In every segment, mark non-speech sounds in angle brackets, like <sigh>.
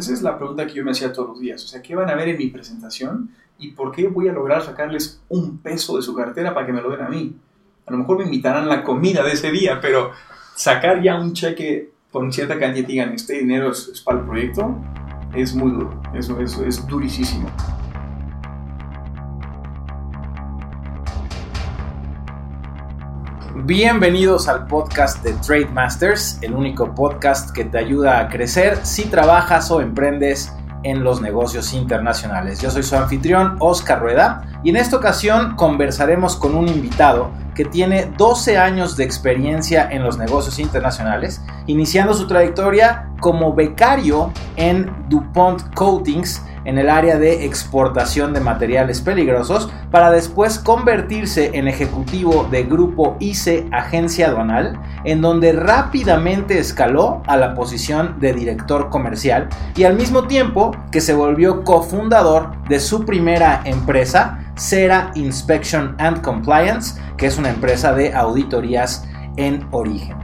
esa es la pregunta que yo me hacía todos los días. O sea, ¿qué van a ver en mi presentación y por qué voy a lograr sacarles un peso de su cartera para que me lo den a mí? A lo mejor me invitarán la comida de ese día, pero sacar ya un cheque con cierta cantidad y digan, este dinero es, para el proyecto, es muy duro, eso, eso es durísimo. Bienvenidos al podcast de Trade Masters, el único podcast que te ayuda a crecer si trabajas o emprendes en los negocios internacionales. Yo soy su anfitrión, Oscar Rueda, y en esta ocasión conversaremos con un invitado que tiene 12 años de experiencia en los negocios internacionales, iniciando su trayectoria como becario en DuPont Coatings en el área de exportación de materiales peligrosos para después convertirse en ejecutivo de Grupo ICE Agencia Aduanal, en donde rápidamente escaló a la posición de director comercial y al mismo tiempo que se volvió cofundador de su primera empresa, Cera Inspection and Compliance, que es una empresa de auditorías en origen.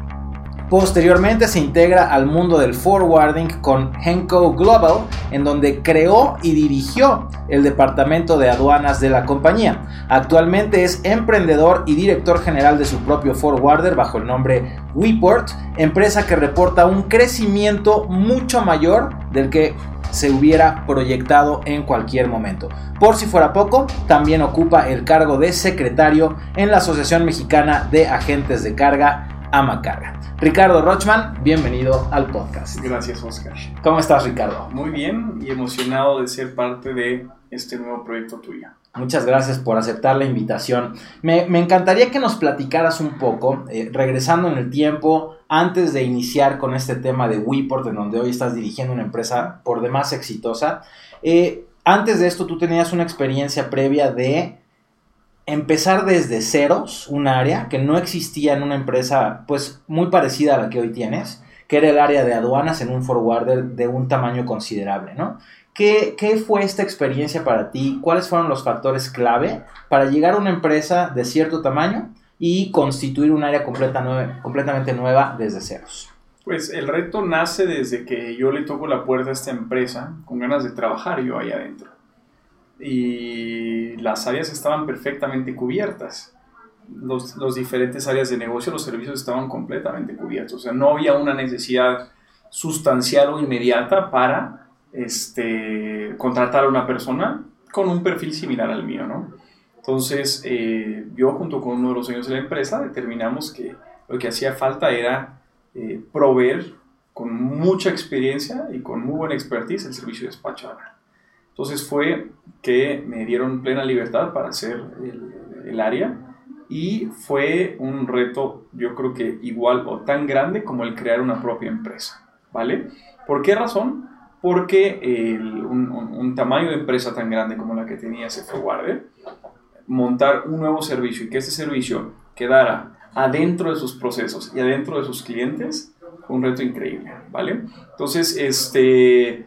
Posteriormente se integra al mundo del forwarding con Henko Global, en donde creó y dirigió el departamento de aduanas de la compañía. Actualmente es emprendedor y director general de su propio forwarder bajo el nombre WePort, empresa que reporta un crecimiento mucho mayor del que se hubiera proyectado en cualquier momento. Por si fuera poco, también ocupa el cargo de secretario en la Asociación Mexicana de Agentes de Carga, Amacarga. Ricardo Rochman, bienvenido al podcast. Gracias, Oscar. ¿Cómo estás, Ricardo? Muy bien y emocionado de ser parte de este nuevo proyecto tuyo. Muchas gracias por aceptar la invitación. Me, encantaría que nos platicaras un poco, eh, regresando en el tiempo, antes de iniciar con este tema de WePort, en donde hoy estás dirigiendo una empresa por demás exitosa. Eh, antes de esto, tú tenías una experiencia previa de empezar desde ceros un área que no existía en una empresa pues muy parecida a la que hoy tienes, que era el área de aduanas en un forwarder de un tamaño considerable, ¿no? ¿Qué, fue esta experiencia para ti? ¿Cuáles fueron los factores clave para llegar a una empresa de cierto tamaño y constituir un área completa completamente nueva desde ceros? Pues el reto nace desde que yo le toco la puerta a esta empresa con ganas de trabajar yo ahí adentro y las áreas estaban perfectamente cubiertas. Los, los, diferentes áreas de negocio, los servicios estaban completamente cubiertos. O sea, no había una necesidad sustancial o inmediata para este, contratar a una persona con un perfil similar al mío, ¿no? Entonces, eh, yo junto con uno de los dueños de la empresa determinamos que lo que hacía falta era eh, proveer con mucha experiencia y con muy buena expertise el servicio de despacho entonces fue que me dieron plena libertad para hacer el, área y fue un reto yo creo que igual o tan grande como el crear una propia empresa, ¿vale? ¿Por qué razón? Porque un, tamaño de empresa tan grande como la que tenía forwarder, montar un nuevo servicio y que ese servicio quedara adentro de sus procesos y adentro de sus clientes, fue un reto increíble, ¿vale? Entonces, este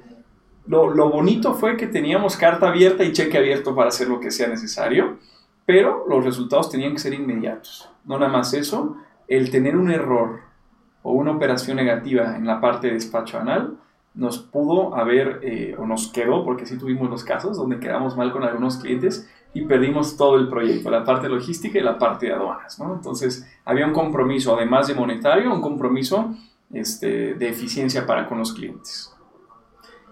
lo, bonito fue que teníamos carta abierta y cheque abierto para hacer lo que sea necesario, pero los resultados tenían que ser inmediatos. No nada más eso, el tener un error o una operación negativa en la parte de despacho anal nos pudo haber, eh, o nos quedó, porque sí tuvimos los casos donde quedamos mal con algunos clientes y perdimos todo el proyecto, la parte logística y la parte de aduanas. Entonces había un compromiso, además de monetario, un compromiso este, de eficiencia para con los clientes.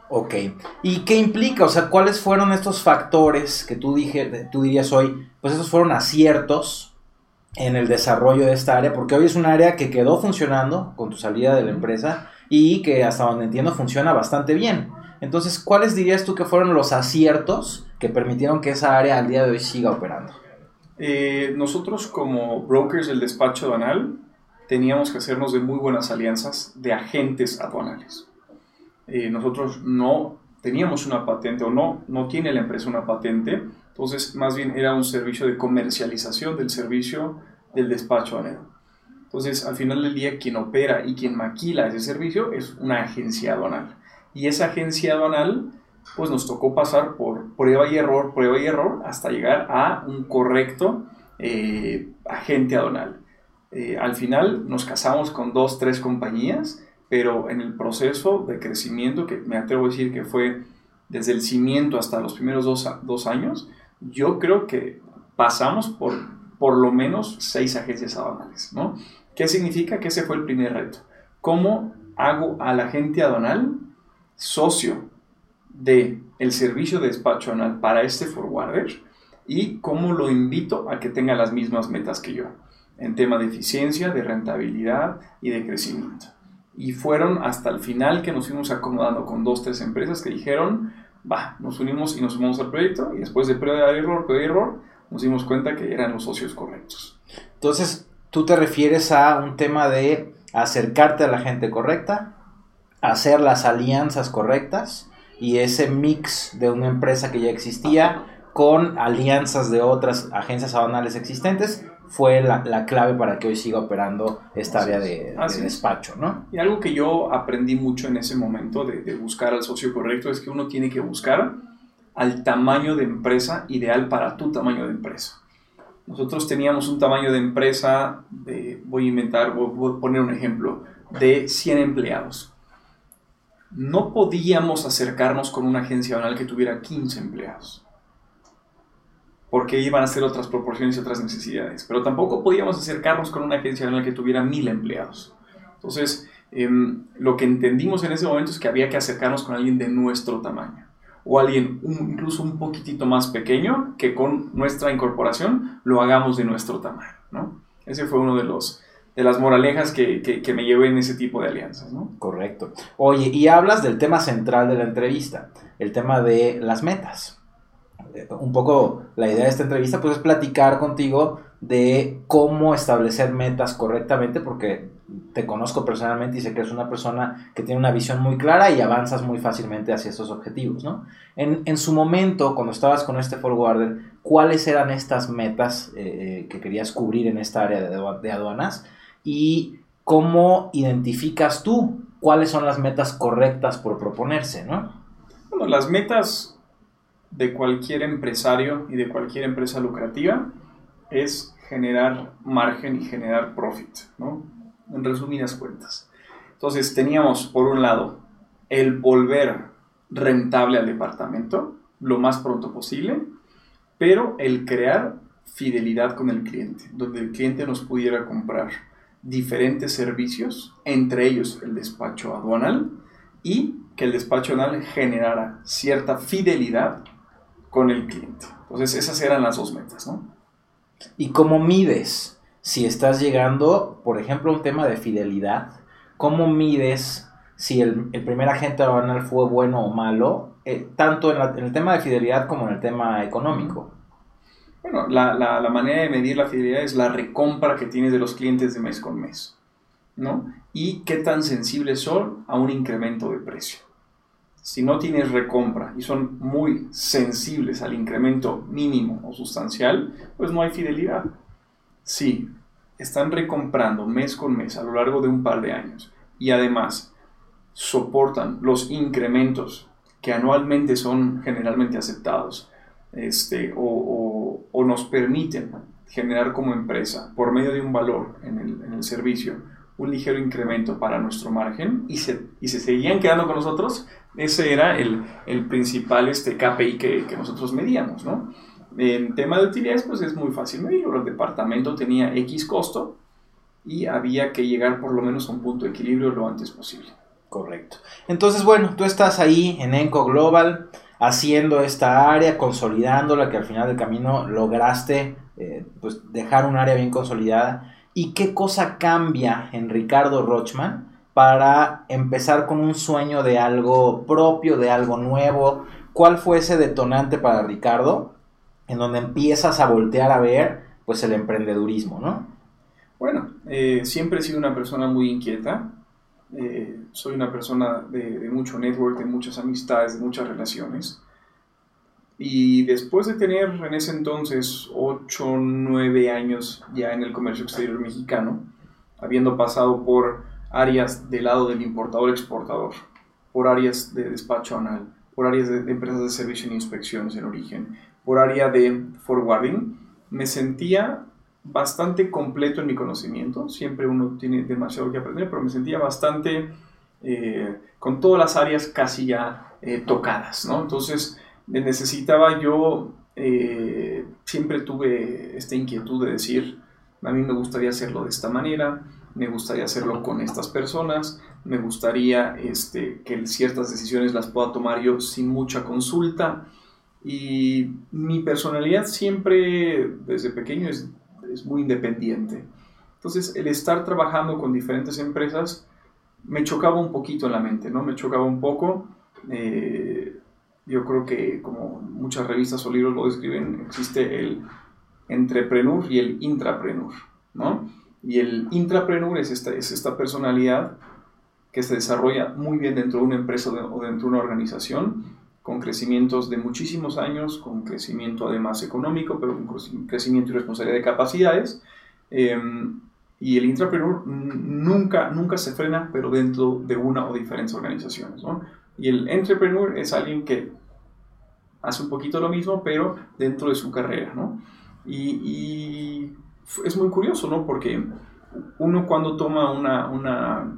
Ok. ¿Y qué implica? O sea, ¿cuáles fueron estos factores que tú, dije, tú dirías hoy? Pues esos fueron aciertos en el desarrollo de esta área, porque hoy es un área que quedó funcionando con tu salida de la empresa y que hasta donde entiendo funciona bastante bien. Entonces, ¿cuáles dirías tú que fueron los aciertos que permitieron que esa área al día de hoy siga operando? Eh, nosotros como brokers del despacho aduanal teníamos que hacernos de muy buenas alianzas de agentes aduanales. Eh, nosotros no teníamos una patente o no, no tiene la empresa una patente, entonces más bien era un servicio de comercialización del servicio del despacho aduanero. Entonces, al final del día, quien opera y quien maquila ese servicio es una agencia aduanal. Y esa agencia aduanal, pues nos tocó pasar por prueba y error, prueba y error, hasta llegar a un correcto eh, agente aduanal. Eh, al final nos casamos con dos, tres compañías pero en el proceso de crecimiento, que me atrevo a decir que fue desde el cimiento hasta los primeros dos, dos años, yo creo que pasamos por por lo menos seis agencias aduanales, ¿no? ¿Qué significa? Que ese fue el primer reto. ¿Cómo hago al agente aduanal socio de el servicio de despacho aduanal para este forwarder y cómo lo invito a que tenga las mismas metas que yo en tema de eficiencia, de rentabilidad y de crecimiento. Y fueron hasta el final que nos fuimos acomodando con dos, tres empresas que dijeron, va, nos unimos y nos sumamos al proyecto y después de prueba de error, prueba de error, nos dimos cuenta que eran los socios correctos. Entonces, tú te refieres a un tema de acercarte a la gente correcta, hacer las alianzas correctas y ese mix de una empresa que ya existía con alianzas de otras agencias aduanales existentes fue la, clave para que hoy siga operando esta área de, despacho, ¿no? Y algo que yo aprendí mucho en ese momento de, de, buscar al socio correcto es que uno tiene que buscar al tamaño de empresa ideal para tu tamaño de empresa. Nosotros teníamos un tamaño de empresa de, voy a inventar, voy a poner un ejemplo, de 100 empleados. No podíamos acercarnos con una agencia aduanal que tuviera 15 empleados porque iban a ser otras proporciones y otras necesidades. Pero tampoco podíamos acercarnos con una agencia aduanal que tuviera mil empleados. Entonces, em, lo que entendimos en ese momento es que había que acercarnos con alguien de nuestro tamaño o alguien incluso un poquitito más pequeño que con nuestra incorporación lo hagamos de nuestro tamaño, ¿no? Ese fue uno de los de las moralejas que, que, me llevé en ese tipo de alianzas, ¿no? Correcto. Oye, y hablas del tema central de la entrevista, el tema de las metas. Un poco la idea de esta entrevista pues es platicar contigo de cómo establecer metas correctamente porque te conozco personalmente y sé que eres una persona que tiene una visión muy clara y avanzas muy fácilmente hacia esos objetivos, ¿no? En, su momento, cuando estabas con este forwarder, ¿cuáles eran estas metas eh, eh, que querías cubrir en esta área de, de aduanas? Y cómo identificas tú cuáles son las metas correctas por proponerse, ¿no? Bueno, las metas de cualquier empresario y de cualquier empresa lucrativa es generar margen y generar profit, ¿no? En resumidas cuentas. Entonces teníamos, por un lado, el volver rentable al departamento lo más pronto posible, pero el crear fidelidad con el cliente, donde el cliente nos pudiera comprar diferentes servicios, entre ellos el despacho aduanal, y que el despacho aduanal generara cierta fidelidad con el cliente. Entonces esas eran las dos metas, ¿no? ¿Y cómo mides si estás llegando, por ejemplo, a un tema de fidelidad? ¿Cómo mides si el, primer agente aduanal fue bueno o malo, eh, tanto en, el tema de fidelidad como en el tema económico? Bueno, la, la, manera de medir la fidelidad es la recompra que tienes de los clientes de mes con mes, ¿no? Y qué tan sensibles son a un incremento de precio si no tienes recompra y son muy sensibles al incremento mínimo o sustancial, pues no hay fidelidad. Si están recomprando mes con mes a lo largo de un par de años y además soportan los incrementos que anualmente son generalmente aceptados este, o, nos permiten generar como empresa, por medio de un valor en el, en el servicio, un ligero incremento para nuestro margen y se, y se seguían quedando con nosotros, ese era el, el principal este, KPI que, que, nosotros medíamos, ¿no? En tema de utilidades, pues es muy fácil medirlo. El departamento tenía X costo y había que llegar por lo menos a un punto de equilibrio lo antes posible. Correcto. Entonces, bueno, tú estás ahí en Enco Global haciendo esta área, consolidándola, que al final del camino lograste eh, pues dejar un área bien consolidada y qué cosa cambia en Ricardo Rochman para empezar con un sueño de algo propio, de algo nuevo. ¿Cuál fue ese detonante para Ricardo en donde empiezas a voltear a ver pues el emprendedurismo, ¿no? Bueno, eh, siempre he sido una persona muy inquieta. Eh, soy una persona de, de, mucho network, de muchas amistades, de muchas relaciones. Y después de tener en ese entonces 8 o 9 años ya en el comercio exterior mexicano, habiendo pasado por áreas del lado del importador-exportador, por áreas de despacho anal, por áreas de, empresas de servicio e inspecciones en origen, por área de forwarding, me sentía bastante completo en mi conocimiento. Siempre uno tiene demasiado que aprender, pero me sentía bastante eh, con todas las áreas casi ya eh, tocadas, ¿no? Entonces necesitaba yo, siempre tuve esta inquietud de decir, a mí me gustaría hacerlo de esta manera, me gustaría hacerlo con estas personas, me gustaría este, que ciertas decisiones las pueda tomar yo sin mucha consulta. Y mi personalidad siempre, desde pequeño, es, es muy independiente. Entonces, el estar trabajando con diferentes empresas me chocaba un poquito en la mente, ¿no? Me chocaba un poco. Eh, yo creo que, como muchas revistas o libros lo describen, existe el entrepreneur y el intrapreneur, ¿no? Y el intrapreneur es esta, es esta personalidad que se desarrolla muy bien dentro de una empresa o dentro de una organización, con crecimientos de muchísimos años, con crecimiento además económico, pero con crecimiento y responsabilidad de capacidades. Em, y el intrapreneur nunca, nunca se frena, pero dentro de una o diferentes organizaciones. ¿no? Y el entrepreneur es alguien que hace un poquito lo mismo, pero dentro de su carrera. ¿no? Y, es muy curioso, ¿no? Porque uno cuando toma una, una,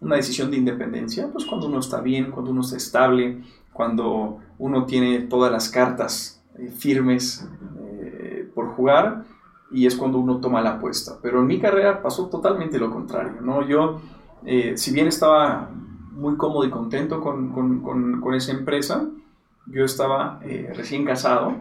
una, decisión de independencia, pues cuando uno está bien, cuando uno está estable, cuando uno tiene todas las cartas eh, firmes eh, por jugar, y es cuando uno toma la apuesta. Pero en mi carrera pasó totalmente lo contrario, ¿no? Yo, eh, si bien estaba muy cómodo y contento con, con, con, esa empresa, yo estaba recién casado,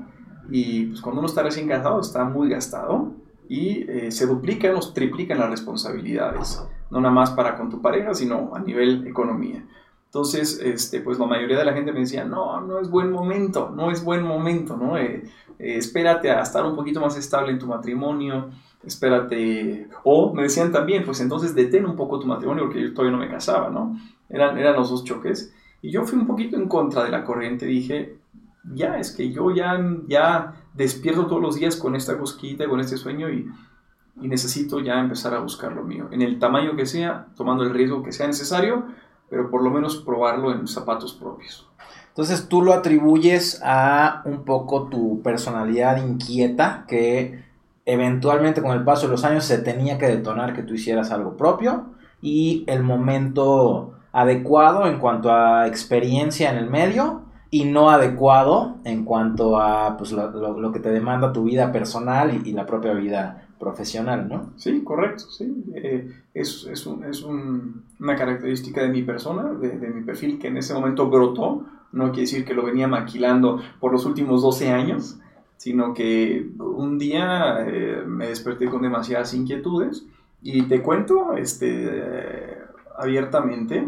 y pues cuando uno está recién casado está muy gastado y eh, se duplican o triplican las responsabilidades, no nada más para con tu pareja, sino a nivel economía. Entonces, este, pues la mayoría de la gente me decía, no, no es buen momento, no es buen momento, ¿no? Eh, eh, espérate a estar un poquito más estable en tu matrimonio, espérate, o me decían también, pues entonces detén un poco tu matrimonio porque yo todavía no me casaba, ¿no? Eran, eran los dos choques. Y yo fui un poquito en contra de la corriente, dije, ya, es que yo ya, ya despierto todos los días con esta cosquita, con este sueño y, y necesito ya empezar a buscar lo mío, en el tamaño que sea, tomando el riesgo que sea necesario, pero por lo menos probarlo en zapatos propios. Entonces tú lo atribuyes a un poco tu personalidad inquieta que eventualmente con el paso de los años se tenía que detonar que tú hicieras algo propio y el momento adecuado en cuanto a experiencia en el medio y no adecuado en cuanto a pues, lo, que te demanda tu vida personal y, la propia vida profesional, ¿no? Sí, correcto, sí. Eh, es, es, un, es un, una característica de mi persona, de, de, mi perfil, que en ese momento brotó. No quiere decir que lo venía maquilando por los últimos 12 años, sino que un día eh, me desperté con demasiadas inquietudes y te cuento este, eh, abiertamente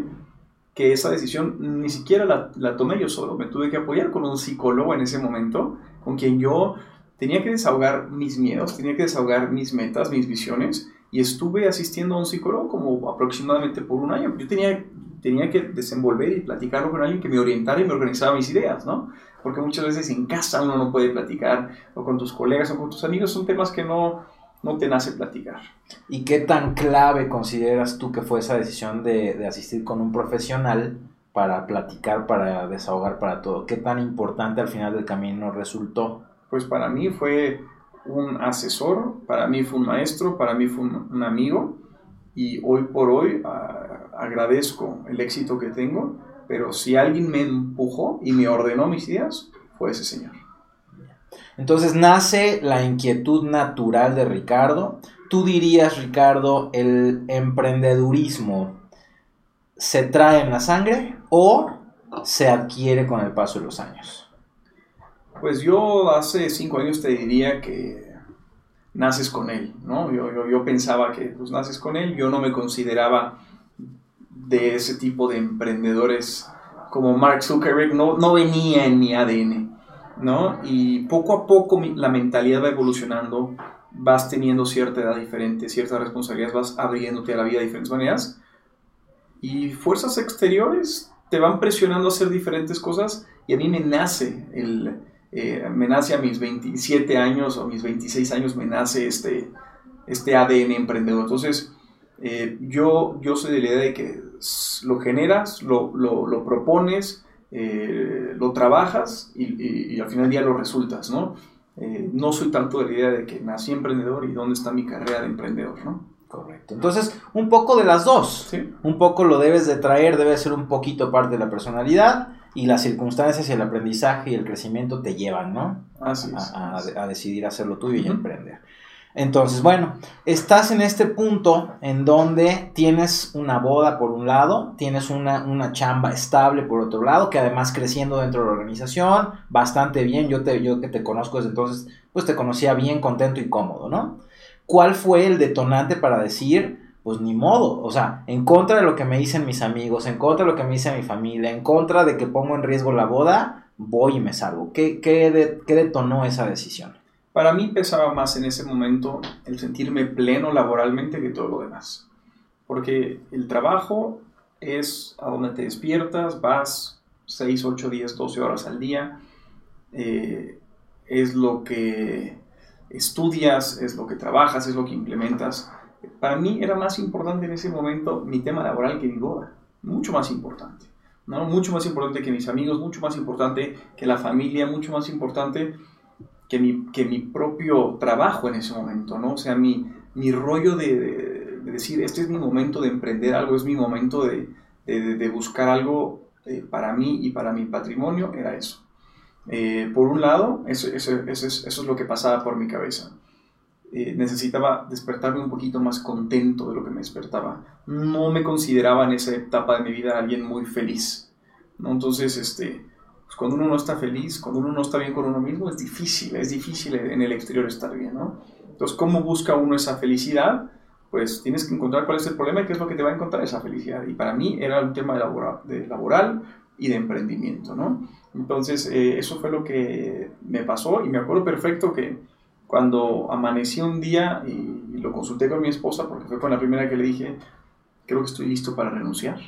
que esa decisión ni siquiera la, la, tomé yo solo, me tuve que apoyar con un psicólogo en ese momento, con quien yo tenía que desahogar mis miedos, tenía que desahogar mis metas, mis visiones, y estuve asistiendo a un psicólogo como aproximadamente por un año. Yo tenía, tenía que desenvolver y platicarlo con alguien que me orientara y me organizaba mis ideas, ¿no? Porque muchas veces en casa uno no puede platicar, o con tus colegas o con tus amigos, son temas que no, no te nace platicar. ¿Y qué tan clave consideras tú que fue esa decisión de, asistir con un profesional para platicar, para desahogar, para todo? ¿Qué tan importante al final del camino resultó? Pues para mí fue un asesor, para mí fue un maestro, para mí fue un, amigo y hoy por hoy ah, agradezco el éxito que tengo, pero si alguien me empujó y me ordenó mis ideas, fue ese señor. Entonces nace la inquietud natural de Ricardo. Tú dirías, Ricardo, el emprendedurismo se trae en la sangre o se adquiere con el paso de los años? Pues yo hace cinco años te diría que naces con él, ¿no? Yo, pensaba que pues naces con él, yo no me consideraba de ese tipo de emprendedores como Mark Zuckerberg, no, no venía en mi ADN. ¿No? Y poco a poco la mentalidad va evolucionando, vas teniendo cierta edad diferente, ciertas responsabilidades, vas abriéndote a la vida de diferentes maneras. Y fuerzas exteriores te van presionando a hacer diferentes cosas y a mí me nace el... Eh, me nace a mis 27 años o mis 26 años, me nace este, este ADN emprendedor. Entonces, eh, yo, yo soy de la idea de que lo generas, lo, lo, lo propones, eh, lo trabajas y, al final del día lo resultas, ¿no? Eh, no soy tanto de la idea de que nací emprendedor y dónde está mi carrera de emprendedor, ¿no? Correcto. Entonces, un poco de las dos. Sí. Un poco lo debes de traer, debe ser un poquito parte de la personalidad y las circunstancias y el aprendizaje y el crecimiento te llevan, ¿no? Así es. A, a- a decidir hacer lo tuyo y emprender. Entonces, bueno, estás en este punto en donde tienes una boda por un lado, tienes una, una chamba estable por otro lado, que además creciendo dentro de la organización, bastante bien, yo, te, yo que te conozco desde entonces, pues te conocía bien, contento y cómodo, ¿no? ¿Cuál fue el detonante para decir, pues ni modo, o sea, en contra de lo que me dicen mis amigos, en contra de lo que me dice mi familia, en contra de que pongo en riesgo la boda, voy y me salgo? ¿Qué, qué, de- qué detonó esa decisión? Para mí pesaba más en ese momento el sentirme pleno laboralmente que todo lo demás. Porque el trabajo es a donde te despiertas, vas 6, 8, 10, 12 horas al día, eh, es lo que estudias, es lo que trabajas, es lo que implementas. Para mí era más importante en ese momento mi tema laboral que mi boda, mucho más importante. ¿no? Mucho más importante que mis amigos, mucho más importante que la familia, mucho más importante que mi, que mi propio trabajo en ese momento, ¿no? O sea, mi, mi rollo de, de- de decir, este es mi momento de emprender algo, es mi momento de, de- buscar algo eh, para mí y para mi patrimonio, era eso. Eh, por un lado, eso, eso, eso es, eso es lo que pasaba por mi cabeza. Eh, necesitaba despertarme un poquito más contento de lo que me despertaba. No me consideraba en esa etapa de mi vida alguien muy feliz, ¿no? Entonces, este, pues cuando uno no está feliz, cuando uno no está bien con uno mismo, es difícil, es difícil en el exterior estar bien, ¿no? Entonces, ¿cómo busca uno esa felicidad? Pues tienes que encontrar cuál es el problema y qué es lo que te va a encontrar esa felicidad. Y para mí era un tema de, labora- de laboral y de emprendimiento, ¿no? Entonces, eh, eso fue lo que me pasó y me acuerdo perfecto que cuando amanecí un día y lo consulté con mi esposa, porque fue con la primera que le dije, creo que estoy listo para renunciar.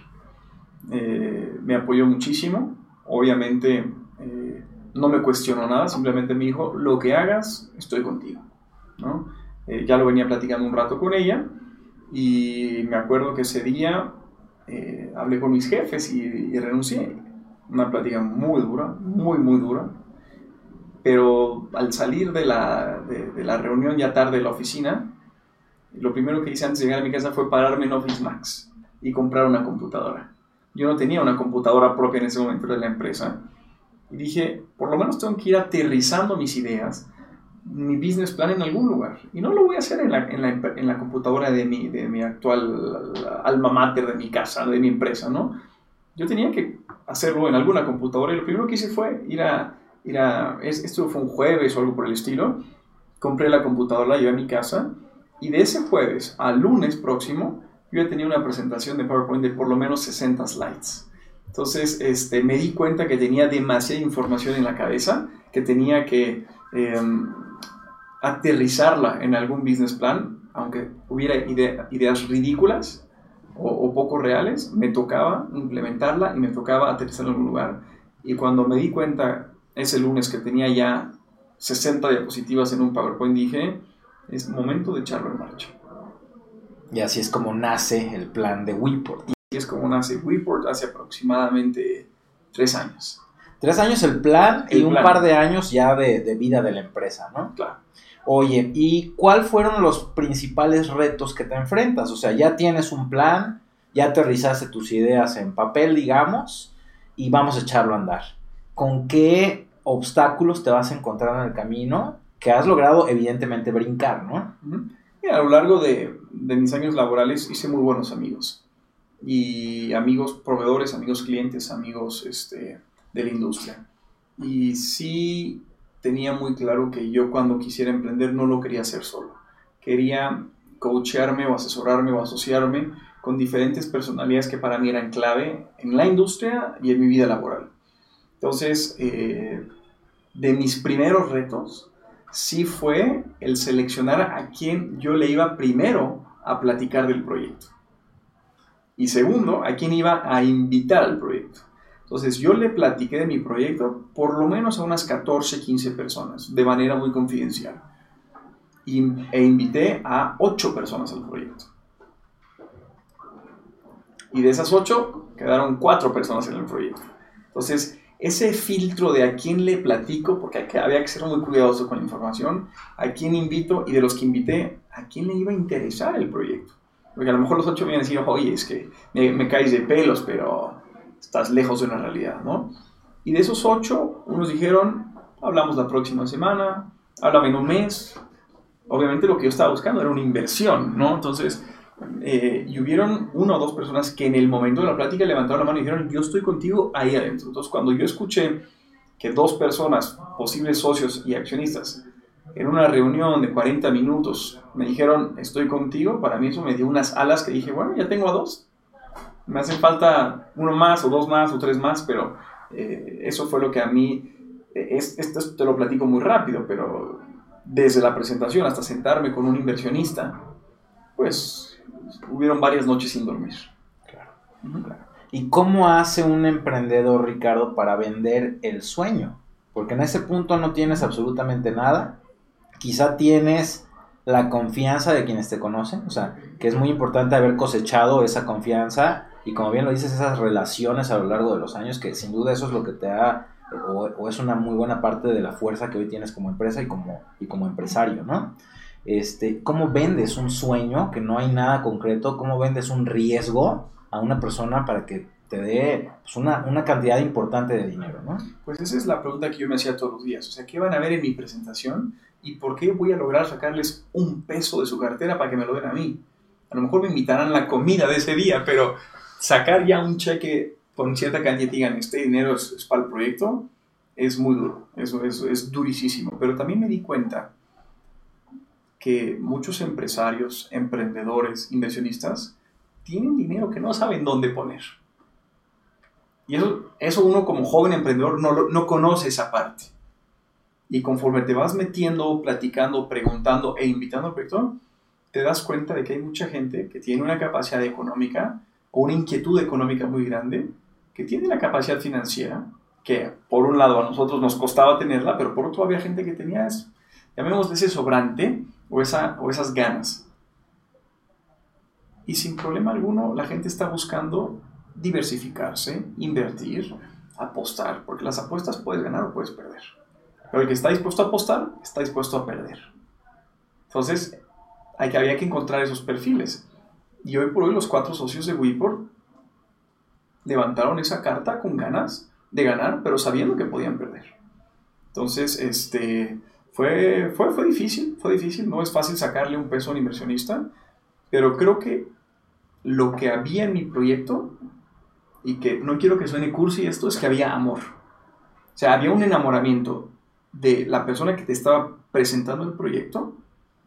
Eh, me apoyó muchísimo, obviamente eh, no me cuestionó nada, simplemente me dijo, lo que hagas, estoy contigo. ¿no? Eh, ya lo venía platicando un rato con ella y me acuerdo que ese día eh, hablé con mis jefes y, y renuncié. Una plática muy dura, muy, muy dura. Pero al salir de la, de, de la reunión ya tarde de la oficina, lo primero que hice antes de llegar a mi casa fue pararme en Office Max y comprar una computadora. Yo no tenía una computadora propia en ese momento de la empresa. Y dije, por lo menos tengo que ir aterrizando mis ideas, mi business plan en algún lugar. Y no lo voy a hacer en la, en la, en la computadora de mi, de mi actual alma mater, de mi casa, de mi empresa, ¿no? Yo tenía que hacerlo en alguna computadora y lo primero que hice fue ir a, ir a es- esto fue un jueves o algo por el estilo, compré la computadora, la llevé a mi casa y de ese jueves al lunes próximo yo ya tenía una presentación de PowerPoint de por lo menos 60 slides. Entonces este, me di cuenta que tenía demasiada información en la cabeza, que tenía que eh, aterrizarla en algún business plan, aunque hubiera ide- ideas ridículas o, o poco reales, me tocaba implementarla y me tocaba aterrizarla en algún lugar. Y cuando me di cuenta ese lunes que tenía ya 60 diapositivas en un PowerPoint, dije, es momento de echarlo en marcha. Y así es como nace el plan de Wiport. Y es como nace Weport hace aproximadamente tres años. Tres años el plan y un par de años ya de, de vida de la empresa, ¿no? Claro. Oye, ¿y cuáles fueron los principales retos que te enfrentas? O sea, ya tienes un plan, ya aterrizaste tus ideas en papel, digamos, y vamos a echarlo a andar. ¿Con qué obstáculos te vas a encontrar en el camino que has logrado, evidentemente, brincar, ¿no? A lo largo de, mis años laborales hice muy buenos amigos. Y amigos proveedores, amigos clientes, amigos este, de la industria. Y sí tenía muy claro que yo cuando quisiera emprender no lo quería hacer solo. Quería coachearme o asesorarme o asociarme con diferentes personalidades que para mí eran clave en la industria y en mi vida laboral. Entonces, eh, de mis primeros retos, sí fue el seleccionar a quién yo le iba primero a platicar del proyecto. Y segundo, a quién iba a invitar al proyecto. Entonces yo le platiqué de mi proyecto por lo menos a unas 14, 15 personas, de manera muy confidencial. E invité a 8 personas al proyecto. Y de esas 8 quedaron 4 personas en el proyecto. Entonces, ese filtro de a quién le platico, porque había que ser muy cuidadoso con la información, a quién invito y de los que invité, ¿a quién le iba a interesar el proyecto? Porque a lo mejor los ocho me iban a decir, oye, es que me, me caes de pelos, pero estás lejos de una realidad, ¿no? Y de esos ocho, unos dijeron, hablamos la próxima semana, háblame en un mes. Obviamente lo que yo estaba buscando era una inversión, ¿no? Entonces, eh, y hubieron una o dos personas que en el momento de la plática levantaron la mano y dijeron, yo estoy contigo ahí adentro. Entonces, cuando yo escuché que dos personas, posibles socios y accionistas, en una reunión de 40 minutos me dijeron, estoy contigo, para mí eso me dio unas alas que dije, bueno, ya tengo a dos. Me hacen falta uno más o dos más o tres más, pero eh, eso fue lo que a mí, es, esto te lo platico muy rápido, pero desde la presentación hasta sentarme con un inversionista, pues hubieron varias noches sin dormir. Claro. ¿Y cómo hace un emprendedor, Ricardo, para vender el sueño? Porque en ese punto no tienes absolutamente nada. Quizá tienes la confianza de quienes te conocen, o sea, que es muy importante haber cosechado esa confianza y como bien lo dices, esas relaciones a lo largo de los años, que sin duda eso es lo que te da, o, es una muy buena parte de la fuerza que hoy tienes como empresa y como, y como empresario, ¿no? Este, ¿Cómo vendes un sueño que no hay nada concreto? ¿Cómo vendes un riesgo a una persona para que te dé pues, una, una, cantidad importante de dinero, ¿no? Pues esa es la pregunta que yo me hacía todos los días. O sea, ¿qué van a ver en mi presentación y por qué voy a lograr sacarles un peso de su cartera para que me lo den a mí? A lo mejor me invitarán la comida de ese día, pero sacar ya un cheque con cierta cantidad y digan, este dinero es, para el proyecto, es muy duro, eso es, es durísimo. Pero también me di cuenta que muchos empresarios, emprendedores, inversionistas, tienen dinero que no saben dónde poner. Y eso, eso uno como joven emprendedor no, no conoce esa parte. Y conforme te vas metiendo, platicando, preguntando e invitando al proyecto, te das cuenta de que hay mucha gente que tiene una capacidad económica o una inquietud económica muy grande, que tiene la capacidad financiera, que por un lado a nosotros nos costaba tenerla, pero por otro había gente que tenía, eso, llamémosle ese sobrante o, esa, o esas ganas. Y sin problema alguno la gente está buscando diversificarse, invertir, apostar, porque las apuestas puedes ganar o puedes perder. Pero el que está dispuesto a apostar, está dispuesto a perder. Entonces, hay que, había que encontrar esos perfiles. Y hoy por hoy los cuatro socios de Wiport levantaron esa carta con ganas de ganar, pero sabiendo que podían perder. Entonces, este, fue, fue, fue difícil, fue difícil, no es fácil sacarle un peso a un inversionista, pero creo que lo que había en mi proyecto, y que no quiero que suene cursi esto, es que había amor. O sea, había un enamoramiento de la persona que te estaba presentando el proyecto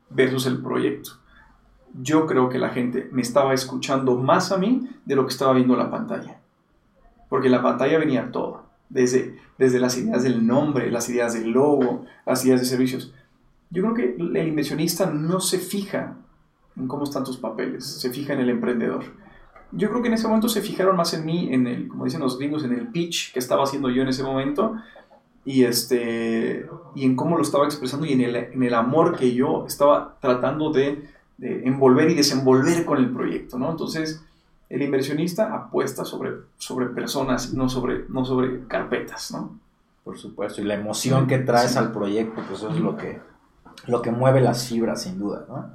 versus el proyecto yo creo que la gente me estaba escuchando más a mí de lo que estaba viendo la pantalla. Porque la pantalla venía todo, desde, desde las ideas del nombre, las ideas del logo, las ideas de servicios. Yo creo que el inversionista no se fija en cómo están tus papeles, se fija en el emprendedor. Yo creo que en ese momento se fijaron más en mí, en el, como dicen los gringos, en el pitch que estaba haciendo yo en ese momento y, este, y en cómo lo estaba expresando y en el, en el amor que yo estaba tratando de de envolver y desenvolver con el proyecto, ¿no? Entonces, el inversionista apuesta sobre, sobre personas, no sobre, no sobre carpetas, ¿no? Por supuesto, y la emoción que traes al proyecto, pues eso es lo que, lo que mueve las fibras, sin duda, ¿no?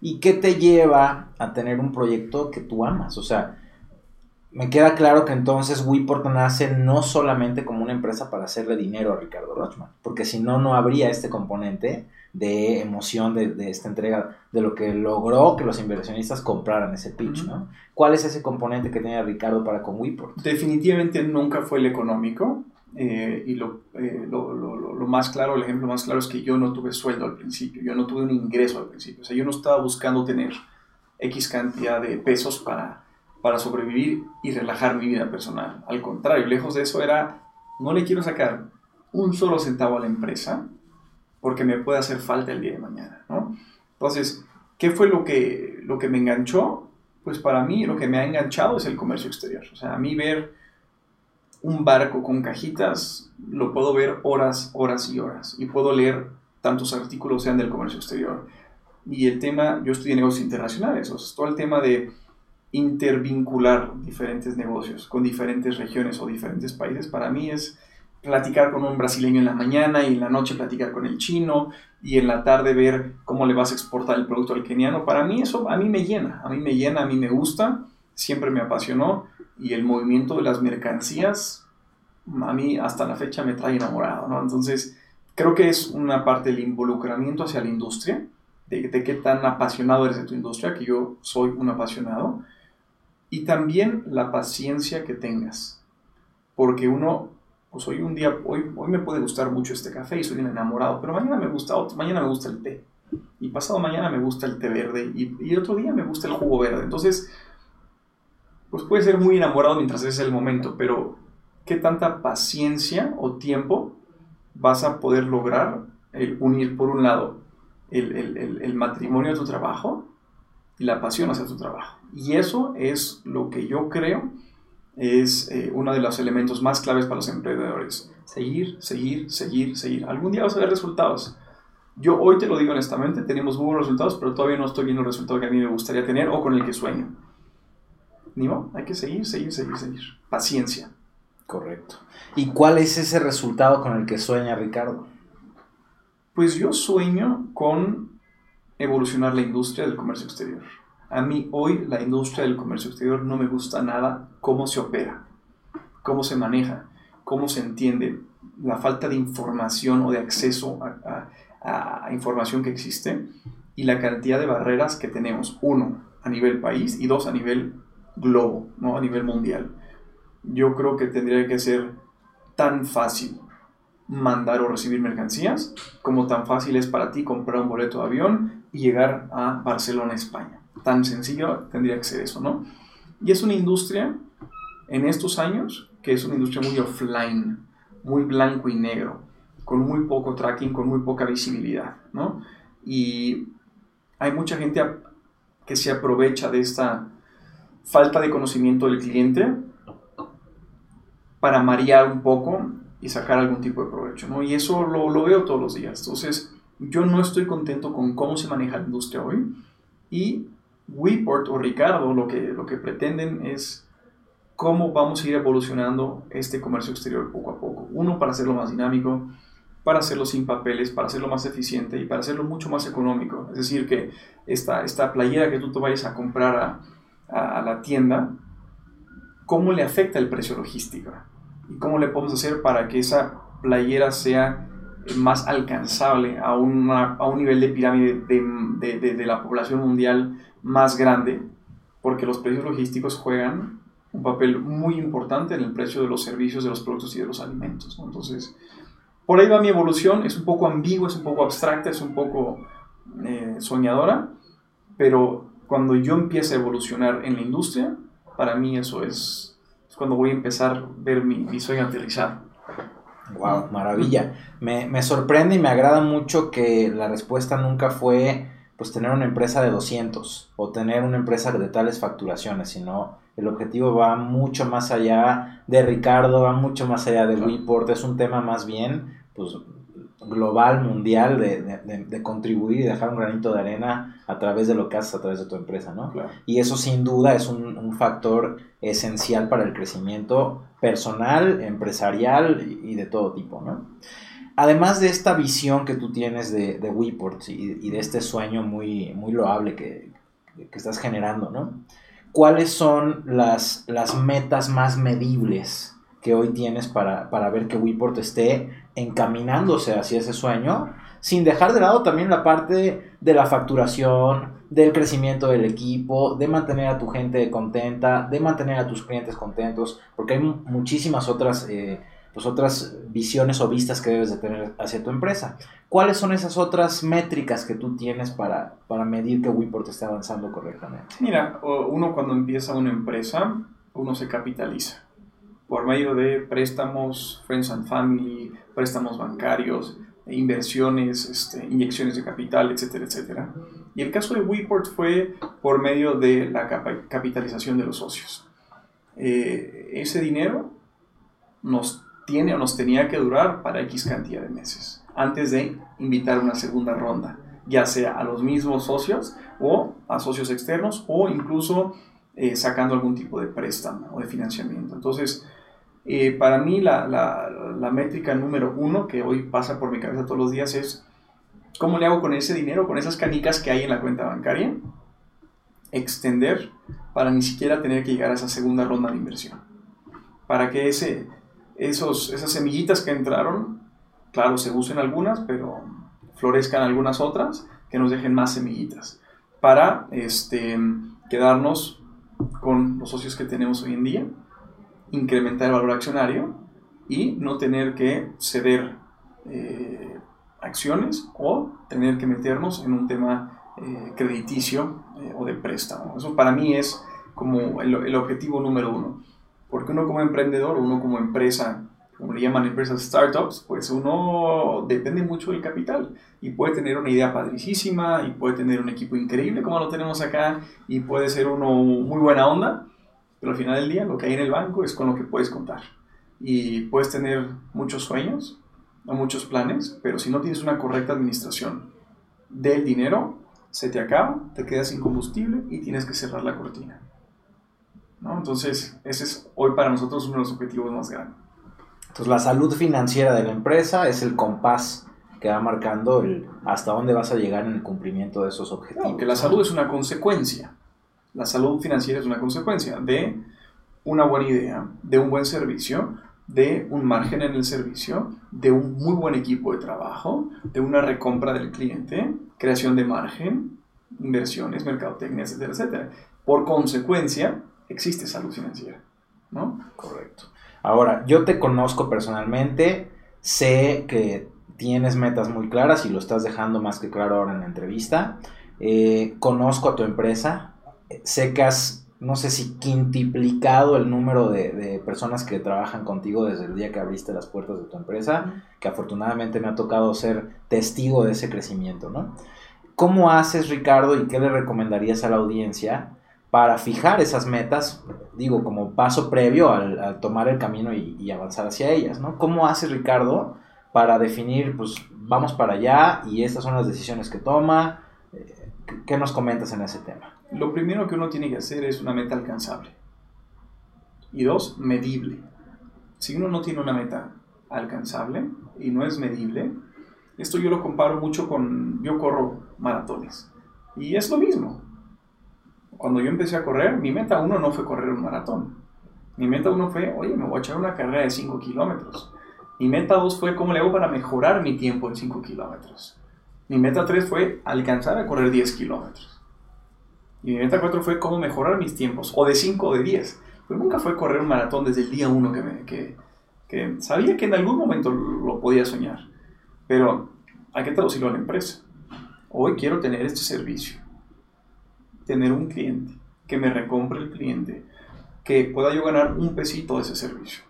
¿Y qué te lleva a tener un proyecto que tú amas? O sea, me queda claro que entonces Wiport nace no solamente como una empresa para hacerle dinero a Ricardo Rochman, porque si no, no habría este componente de emoción de, esta entrega, de lo que logró que los inversionistas compraran ese pitch, ¿no? ¿Cuál es ese componente que tenía Ricardo para con Wiport? Definitivamente nunca fue el económico. Eh, y eh, lo, lo, lo, más claro, el ejemplo más claro es que yo no tuve sueldo al principio, yo no tuve un ingreso al principio, o sea, yo no estaba buscando tener X cantidad de pesos para, para sobrevivir y relajar mi vida personal. Al contrario, lejos de eso era, no le quiero sacar un solo centavo a la empresa, porque me puede hacer falta el día de mañana, ¿no? Entonces, ¿qué fue lo que, lo que me enganchó? Pues para mí lo que me ha enganchado es el comercio exterior. O sea, a mí ver un barco con cajitas, lo puedo ver horas, horas y horas. Y puedo leer tantos artículos sean del comercio exterior. Y el tema, yo estudié negocios internacionales, o sea, todo el tema de intervincular diferentes negocios con diferentes regiones o diferentes países, para mí es platicar con un brasileño en la mañana y en la noche platicar con el chino y en la tarde ver cómo le vas a exportar el producto al keniano. Para mí eso a mí me llena, a mí me llena, a mí me gusta, siempre me apasionó y el movimiento de las mercancías a mí hasta la fecha me trae enamorado, ¿no? Entonces creo que es una parte del involucramiento hacia la industria, de, de qué tan apasionado eres de tu industria, que yo soy un apasionado, y también la paciencia que tengas, porque uno pues hoy un día, hoy, hoy me puede gustar mucho este café y soy un enamorado, pero mañana me gusta otro, mañana me gusta el té, y pasado mañana me gusta el té verde, y, otro día me gusta el jugo verde. Entonces, pues puede ser muy enamorado mientras es el momento, pero ¿qué tanta paciencia o tiempo vas a poder lograr el unir, por un lado, el, el, el matrimonio a tu trabajo y la pasión hacia tu trabajo? Y eso es lo que yo creo es eh, uno de los elementos más claves para los emprendedores. Seguir, seguir, seguir, seguir. Algún día vas a ver resultados. Yo hoy te lo digo honestamente, tenemos muy buenos resultados, pero todavía no estoy viendo el resultado que a mí me gustaría tener o con el que sueño. Ni modo, hay que seguir, seguir, seguir, seguir. Paciencia. Correcto. ¿Y cuál es ese resultado con el que sueña Ricardo? Pues yo sueño con evolucionar la industria del comercio exterior. A mí hoy la industria del comercio exterior no me gusta nada cómo se opera, cómo se maneja, cómo se entiende, la falta de información o de acceso a, información que existe y la cantidad de barreras que tenemos, uno, a nivel país y dos, a nivel globo, ¿no? a nivel mundial. Yo creo que tendría que ser tan fácil mandar o recibir mercancías como tan fácil es para ti comprar un boleto de avión y llegar a Barcelona, España tan sencillo tendría que ser eso, ¿no? Y es una industria en estos años que es una industria muy offline, muy blanco y negro, con muy poco tracking, con muy poca visibilidad, ¿no? Y hay mucha gente que se aprovecha de esta falta de conocimiento del cliente para marear un poco y sacar algún tipo de provecho, ¿no? Y eso lo, lo veo todos los días. Entonces, yo no estoy contento con cómo se maneja la industria hoy y Weport o Ricardo lo que, lo que pretenden es cómo vamos a ir evolucionando este comercio exterior poco a poco. Uno, para hacerlo más dinámico, para hacerlo sin papeles, para hacerlo más eficiente y para hacerlo mucho más económico. Es decir, que esta, esta playera que tú te vayas a comprar a, a, la tienda, ¿cómo le afecta el precio logístico? ¿Y cómo le podemos hacer para que esa playera sea más alcanzable a, una, a un nivel de pirámide de, de, la población mundial más grande, porque los precios logísticos juegan un papel muy importante en el precio de los servicios, de los productos y de los alimentos. Entonces, por ahí va mi evolución, es un poco ambigua, es un poco abstracta, es un poco eh, soñadora, pero cuando yo empiece a evolucionar en la industria, para mí eso es, cuando voy a empezar a ver mi, mi sueño aterrizar. Wow, maravilla. Me, me sorprende y me agrada mucho que la respuesta nunca fue pues tener una empresa de 200 o tener una empresa de tales facturaciones, sino el objetivo va mucho más allá de Ricardo, va mucho más allá de WePort, es un tema más bien pues global, mundial, de, contribuir y dejar un granito de arena a través de lo que haces a través de tu empresa, ¿no? Y eso sin duda es un, un, factor esencial para el crecimiento personal, empresarial y de todo tipo, ¿no? además de esta visión que tú tienes de, de WePort y, de este sueño muy, muy loable que, estás generando, ¿no? ¿Cuáles son las, las metas más medibles que hoy tienes para, ver que WePort esté encaminándose hacia ese sueño? Sin dejar de lado también la parte de la facturación, del crecimiento del equipo, de mantener a tu gente contenta, de mantener a tus clientes contentos, porque hay muchísimas otras... Eh, pues otras visiones o vistas que debes de tener hacia tu empresa. ¿Cuáles son esas otras métricas que tú tienes para, para medir que Wiport esté avanzando correctamente? Mira, uno cuando empieza una empresa, uno se capitaliza por medio de préstamos, friends and family, préstamos bancarios, inversiones, este, inyecciones de capital, etcétera, etcétera. Y el caso de Wiport fue por medio de la capitalización de los socios. Eh, ese dinero nos tiene o nos tenía que durar para X cantidad de meses, antes de invitar una segunda ronda, ya sea a los mismos socios o a socios externos o incluso eh, sacando algún tipo de préstamo o de financiamiento. Entonces, Eh, para mí la, la, la, métrica número uno que hoy pasa por mi cabeza todos los días es cómo le hago con ese dinero, con esas canicas que hay en la cuenta bancaria, extender para ni siquiera tener que llegar a esa segunda ronda de inversión. Para que ese, esos, esas semillitas que entraron, claro, se usen algunas, pero florezcan algunas otras que nos dejen más semillitas. Para este, quedarnos con los socios que tenemos hoy en día, incrementar el valor accionario y no tener que ceder eh, acciones o tener que meternos en un tema eh, crediticio eh, o de préstamo. Eso para mí es como el, objetivo número uno. Porque uno como emprendedor uno como empresa, como le llaman empresas startups, pues uno depende mucho del capital y puede tener una idea padricísima y puede tener un equipo increíble como lo tenemos acá y puede ser uno muy buena onda, pero al final del día lo que hay en el banco es con lo que puedes contar. Y puedes tener muchos sueños o muchos planes, pero si no tienes una correcta administración del dinero, se te acaba, te quedas sin combustible y tienes que cerrar la cortina. ¿no? Entonces, ese es hoy para nosotros uno de los objetivos más grandes. Entonces, la salud financiera de la empresa es el compás que va marcando el hasta dónde vas a llegar en el cumplimiento de esos objetivos. que la salud es una consecuencia. La salud financiera es una consecuencia de una buena idea, de un buen servicio, de un margen en el servicio, de un muy buen equipo de trabajo, de una recompra del cliente, creación de margen, inversiones, mercadotecnia, etcétera, etcétera. Por consecuencia, existe salud financiera, ¿no? Correcto. Ahora, yo te conozco personalmente, sé que tienes metas muy claras y lo estás dejando más que claro ahora en la entrevista. Eh, conozco a tu empresa, sé que has, no sé si quintiplicado el número de, de, personas que trabajan contigo desde el día que abriste las puertas de tu empresa, que afortunadamente me ha tocado ser testigo de ese crecimiento, ¿no? ¿Cómo haces, Ricardo, y qué le recomendarías a la audiencia para fijar esas metas, digo, como paso previo al, tomar el camino y, avanzar hacia ellas, ¿no? ¿Cómo hace Ricardo para definir, pues, vamos para allá y estas son las decisiones que toma? Eh, ¿Qué nos comentas en ese tema? Lo primero que uno tiene que hacer es una meta alcanzable. Y dos, medible. Si uno no tiene una meta alcanzable y no es medible, esto yo lo comparo mucho con, yo corro maratones. Y es lo mismo cuando yo empecé a correr, mi meta uno no fue correr un maratón. Mi meta uno fue, oye, me voy a echar una carrera de 5 kilómetros. Mi meta dos fue, ¿cómo le hago para mejorar mi tiempo en 5 kilómetros? Mi meta tres fue alcanzar a correr 10 kilómetros. Y mi meta cuatro fue cómo mejorar mis tiempos, o de 5 o de 10. Pero nunca fue correr un maratón desde el día uno que, me, que, que sabía que en algún momento lo podía soñar. Pero hay que traducirlo a la empresa. Hoy quiero tener este servicio tener un cliente, que me recompre el cliente, que pueda yo ganar un pesito de ese servicio.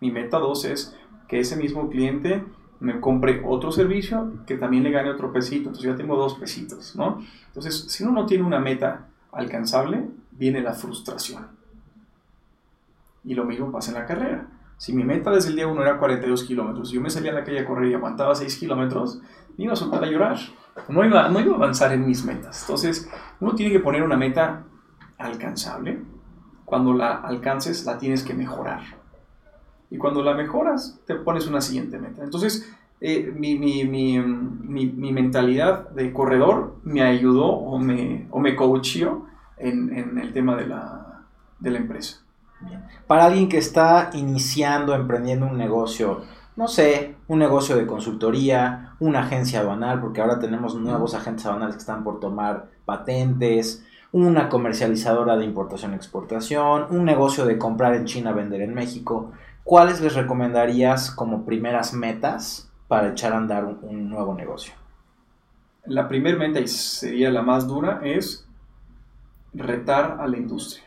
Mi meta 2 es que ese mismo cliente me compre otro servicio que también le gane otro pesito. Entonces ya tengo dos pesitos, ¿no? Entonces, si uno no tiene una meta alcanzable, viene la frustración. Y lo mismo pasa en la carrera. Si mi meta desde el día 1 era 42 kilómetros, yo me salía a la calle a correr y aguantaba 6 kilómetros, me iba a soltar a llorar no iba, no iba a avanzar en mis metas. Entonces, uno tiene que poner una meta alcanzable. Cuando la alcances, la tienes que mejorar. Y cuando la mejoras, te pones una siguiente meta. Entonces, eh, mi, mi, mi, mi, mentalidad de corredor me ayudó o me, o me coacheó en, en el tema de la, de la empresa. Para alguien que está iniciando, emprendiendo un negocio, no sé, un negocio de consultoría, una agencia aduanal, porque ahora tenemos nuevos agentes aduanales que están por tomar patentes, una comercializadora de importación-exportación, un negocio de comprar en China, vender en México. ¿Cuáles les recomendarías como primeras metas para echar a andar un, nuevo negocio? La primera meta, y sería la más dura, es retar a la industria.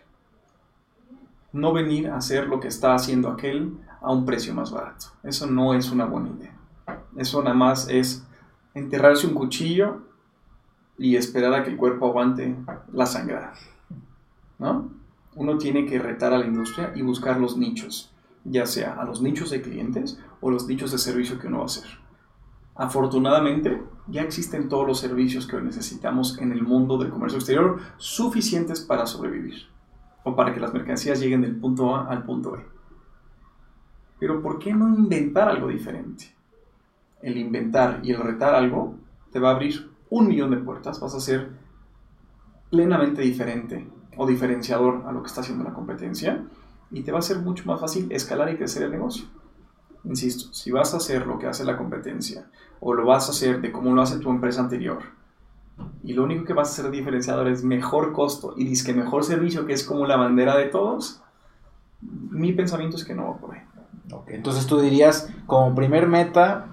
No venir a hacer lo que está haciendo aquel a un precio más barato. Eso no es una buena idea. Eso nada más es enterrarse un cuchillo y esperar a que el cuerpo aguante la sangrada. ¿No? Uno tiene que retar a la industria y buscar los nichos, ya sea a los nichos de clientes o los nichos de servicio que uno va a hacer. Afortunadamente, ya existen todos los servicios que necesitamos en el mundo del comercio exterior suficientes para sobrevivir o para que las mercancías lleguen del punto A al punto B. Pero ¿por qué no inventar algo diferente? El inventar y el retar algo te va a abrir un millón de puertas, vas a ser plenamente diferente o diferenciador a lo que está haciendo la competencia y te va a ser mucho más fácil escalar y crecer el negocio. Insisto, si vas a hacer lo que hace la competencia o lo vas a hacer de cómo lo hace tu empresa anterior y lo único que vas a ser diferenciador es mejor costo y que mejor servicio, que es como la bandera de todos, mi pensamiento es que no va por ahí. entonces tú dirías, como primer meta,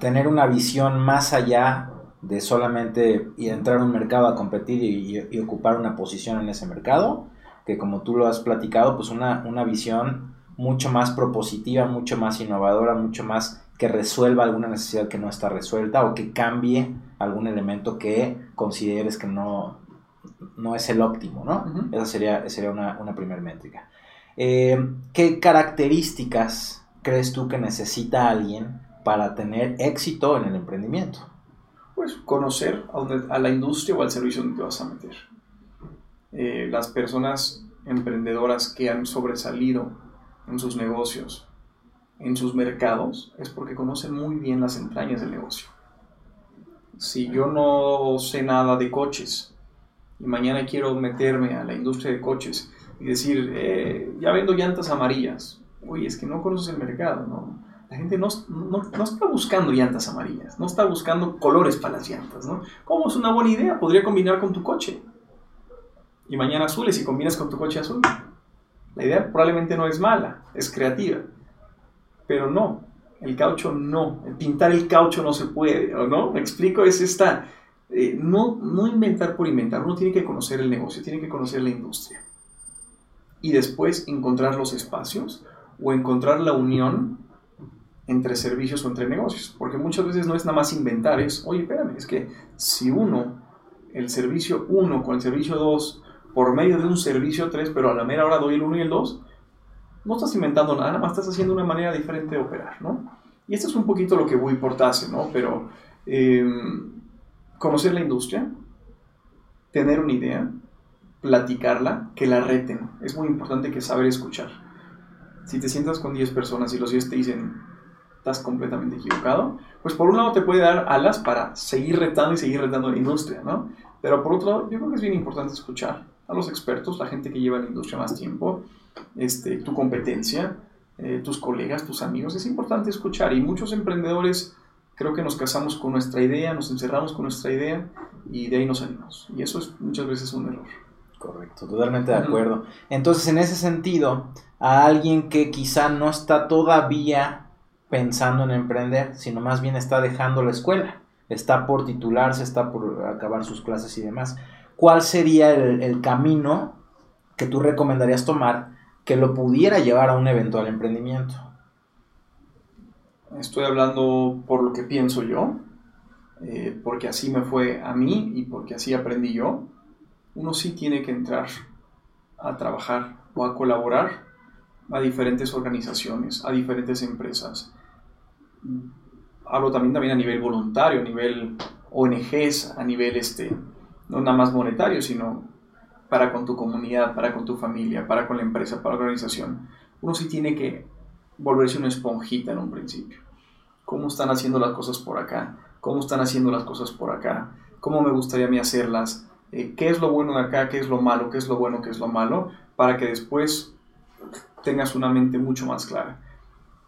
tener una visión más allá de solamente entrar a un mercado a competir y, ocupar una posición en ese mercado, que como tú lo has platicado, pues una, una visión mucho más propositiva, mucho más innovadora, mucho más que resuelva alguna necesidad que no está resuelta o que cambie algún elemento que consideres que no, no es el óptimo, ¿no? Esa sería, sería una, una primera métrica. Eh, ¿Qué características crees tú que necesita alguien para tener éxito en el emprendimiento? Pues conocer a, la industria o al servicio donde te vas a meter. Eh, las personas emprendedoras que han sobresalido en sus negocios, en sus mercados, es porque conocen muy bien las entrañas del negocio. Si yo no sé nada de coches y mañana quiero meterme a la industria de coches y decir, eh, ya vendo llantas amarillas, oye, es que no conoces el mercado. La gente no, no, no, está buscando llantas amarillas, no está buscando colores para las llantas, ¿no? ¿Cómo es una buena idea? Podría combinar con tu coche. Y mañana azules y combinas con tu coche azul. La idea probablemente no es mala, es creativa. Pero no, el caucho no. Pintar el caucho no se puede, ¿o no? ¿Me explico? Es esta... Eh, no, no inventar por inventar. Uno tiene que conocer el negocio, tiene que conocer la industria. Y después encontrar los espacios o encontrar la unión entre servicios o entre negocios. Porque muchas veces no es nada más inventar, es, oye, espérame, es que si uno, el servicio 1 con el servicio 2 por medio de un servicio 3, pero a la mera hora doy el 1 y el 2, no estás inventando nada, nada más estás haciendo una manera diferente de operar, ¿no? Y esto es un poquito lo que voy portarse, ¿no? Pero em, conocer la industria, tener una idea, platicarla, que la reten. Es muy importante que saber escuchar. Si te sientas con 10 personas y los 10 te dicen, estás completamente equivocado, pues por un lado te puede dar alas para seguir retando y seguir retando la industria, ¿no? Pero por otro lado, yo creo que es bien importante escuchar a los expertos, la gente que lleva la industria más tiempo, este, tu competencia, eh, tus colegas, tus amigos. Es importante escuchar y muchos emprendedores creo que nos casamos con nuestra idea, nos encerramos con nuestra idea y de ahí nos salimos. Y eso es muchas veces un error. Correcto, totalmente de acuerdo. Entonces, en ese sentido, a alguien que quizá no está todavía pensando en emprender, sino más bien está dejando la escuela, está por titularse, está por acabar sus clases y demás, ¿cuál sería el, camino que tú recomendarías tomar que lo pudiera llevar a un eventual emprendimiento? Estoy hablando por lo que pienso yo, eh, porque así me fue a mí y porque así aprendí yo. Uno sí tiene que entrar a trabajar o a colaborar a diferentes organizaciones, a diferentes empresas. Hablo también, también a nivel voluntario, a nivel ONGs, a nivel este, no nada más monetario, sino para con tu comunidad, para con tu familia, para con la empresa, para la organización. Uno sí tiene que volverse una esponjita en un principio. ¿Cómo están haciendo las cosas por acá? ¿Cómo están haciendo las cosas por acá? ¿Cómo me gustaría a mí hacerlas? Eh, ¿Qué es lo bueno de acá? ¿Qué es lo malo? ¿Qué es lo bueno? ¿Qué es lo malo? Para que después tengas una mente mucho más clara.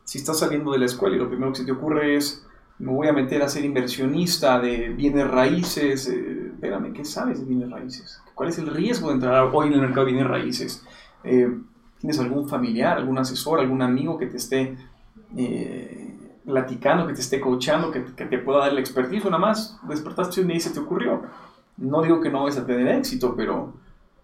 Si estás saliendo de la escuela y lo primero que se te ocurre es, me voy a meter a ser inversionista de bienes raíces, eh, espérame, ¿qué sabes de bienes raíces? ¿Cuál es el riesgo de entrar hoy en el mercado de bienes raíces? Eh, ¿Tienes algún familiar, algún asesor, algún amigo que te esté eh, platicando, que te esté coachando, que, te pueda dar el expertise? Nada más despertaste un día y se te ocurrió. No digo que no vayas a tener éxito, pero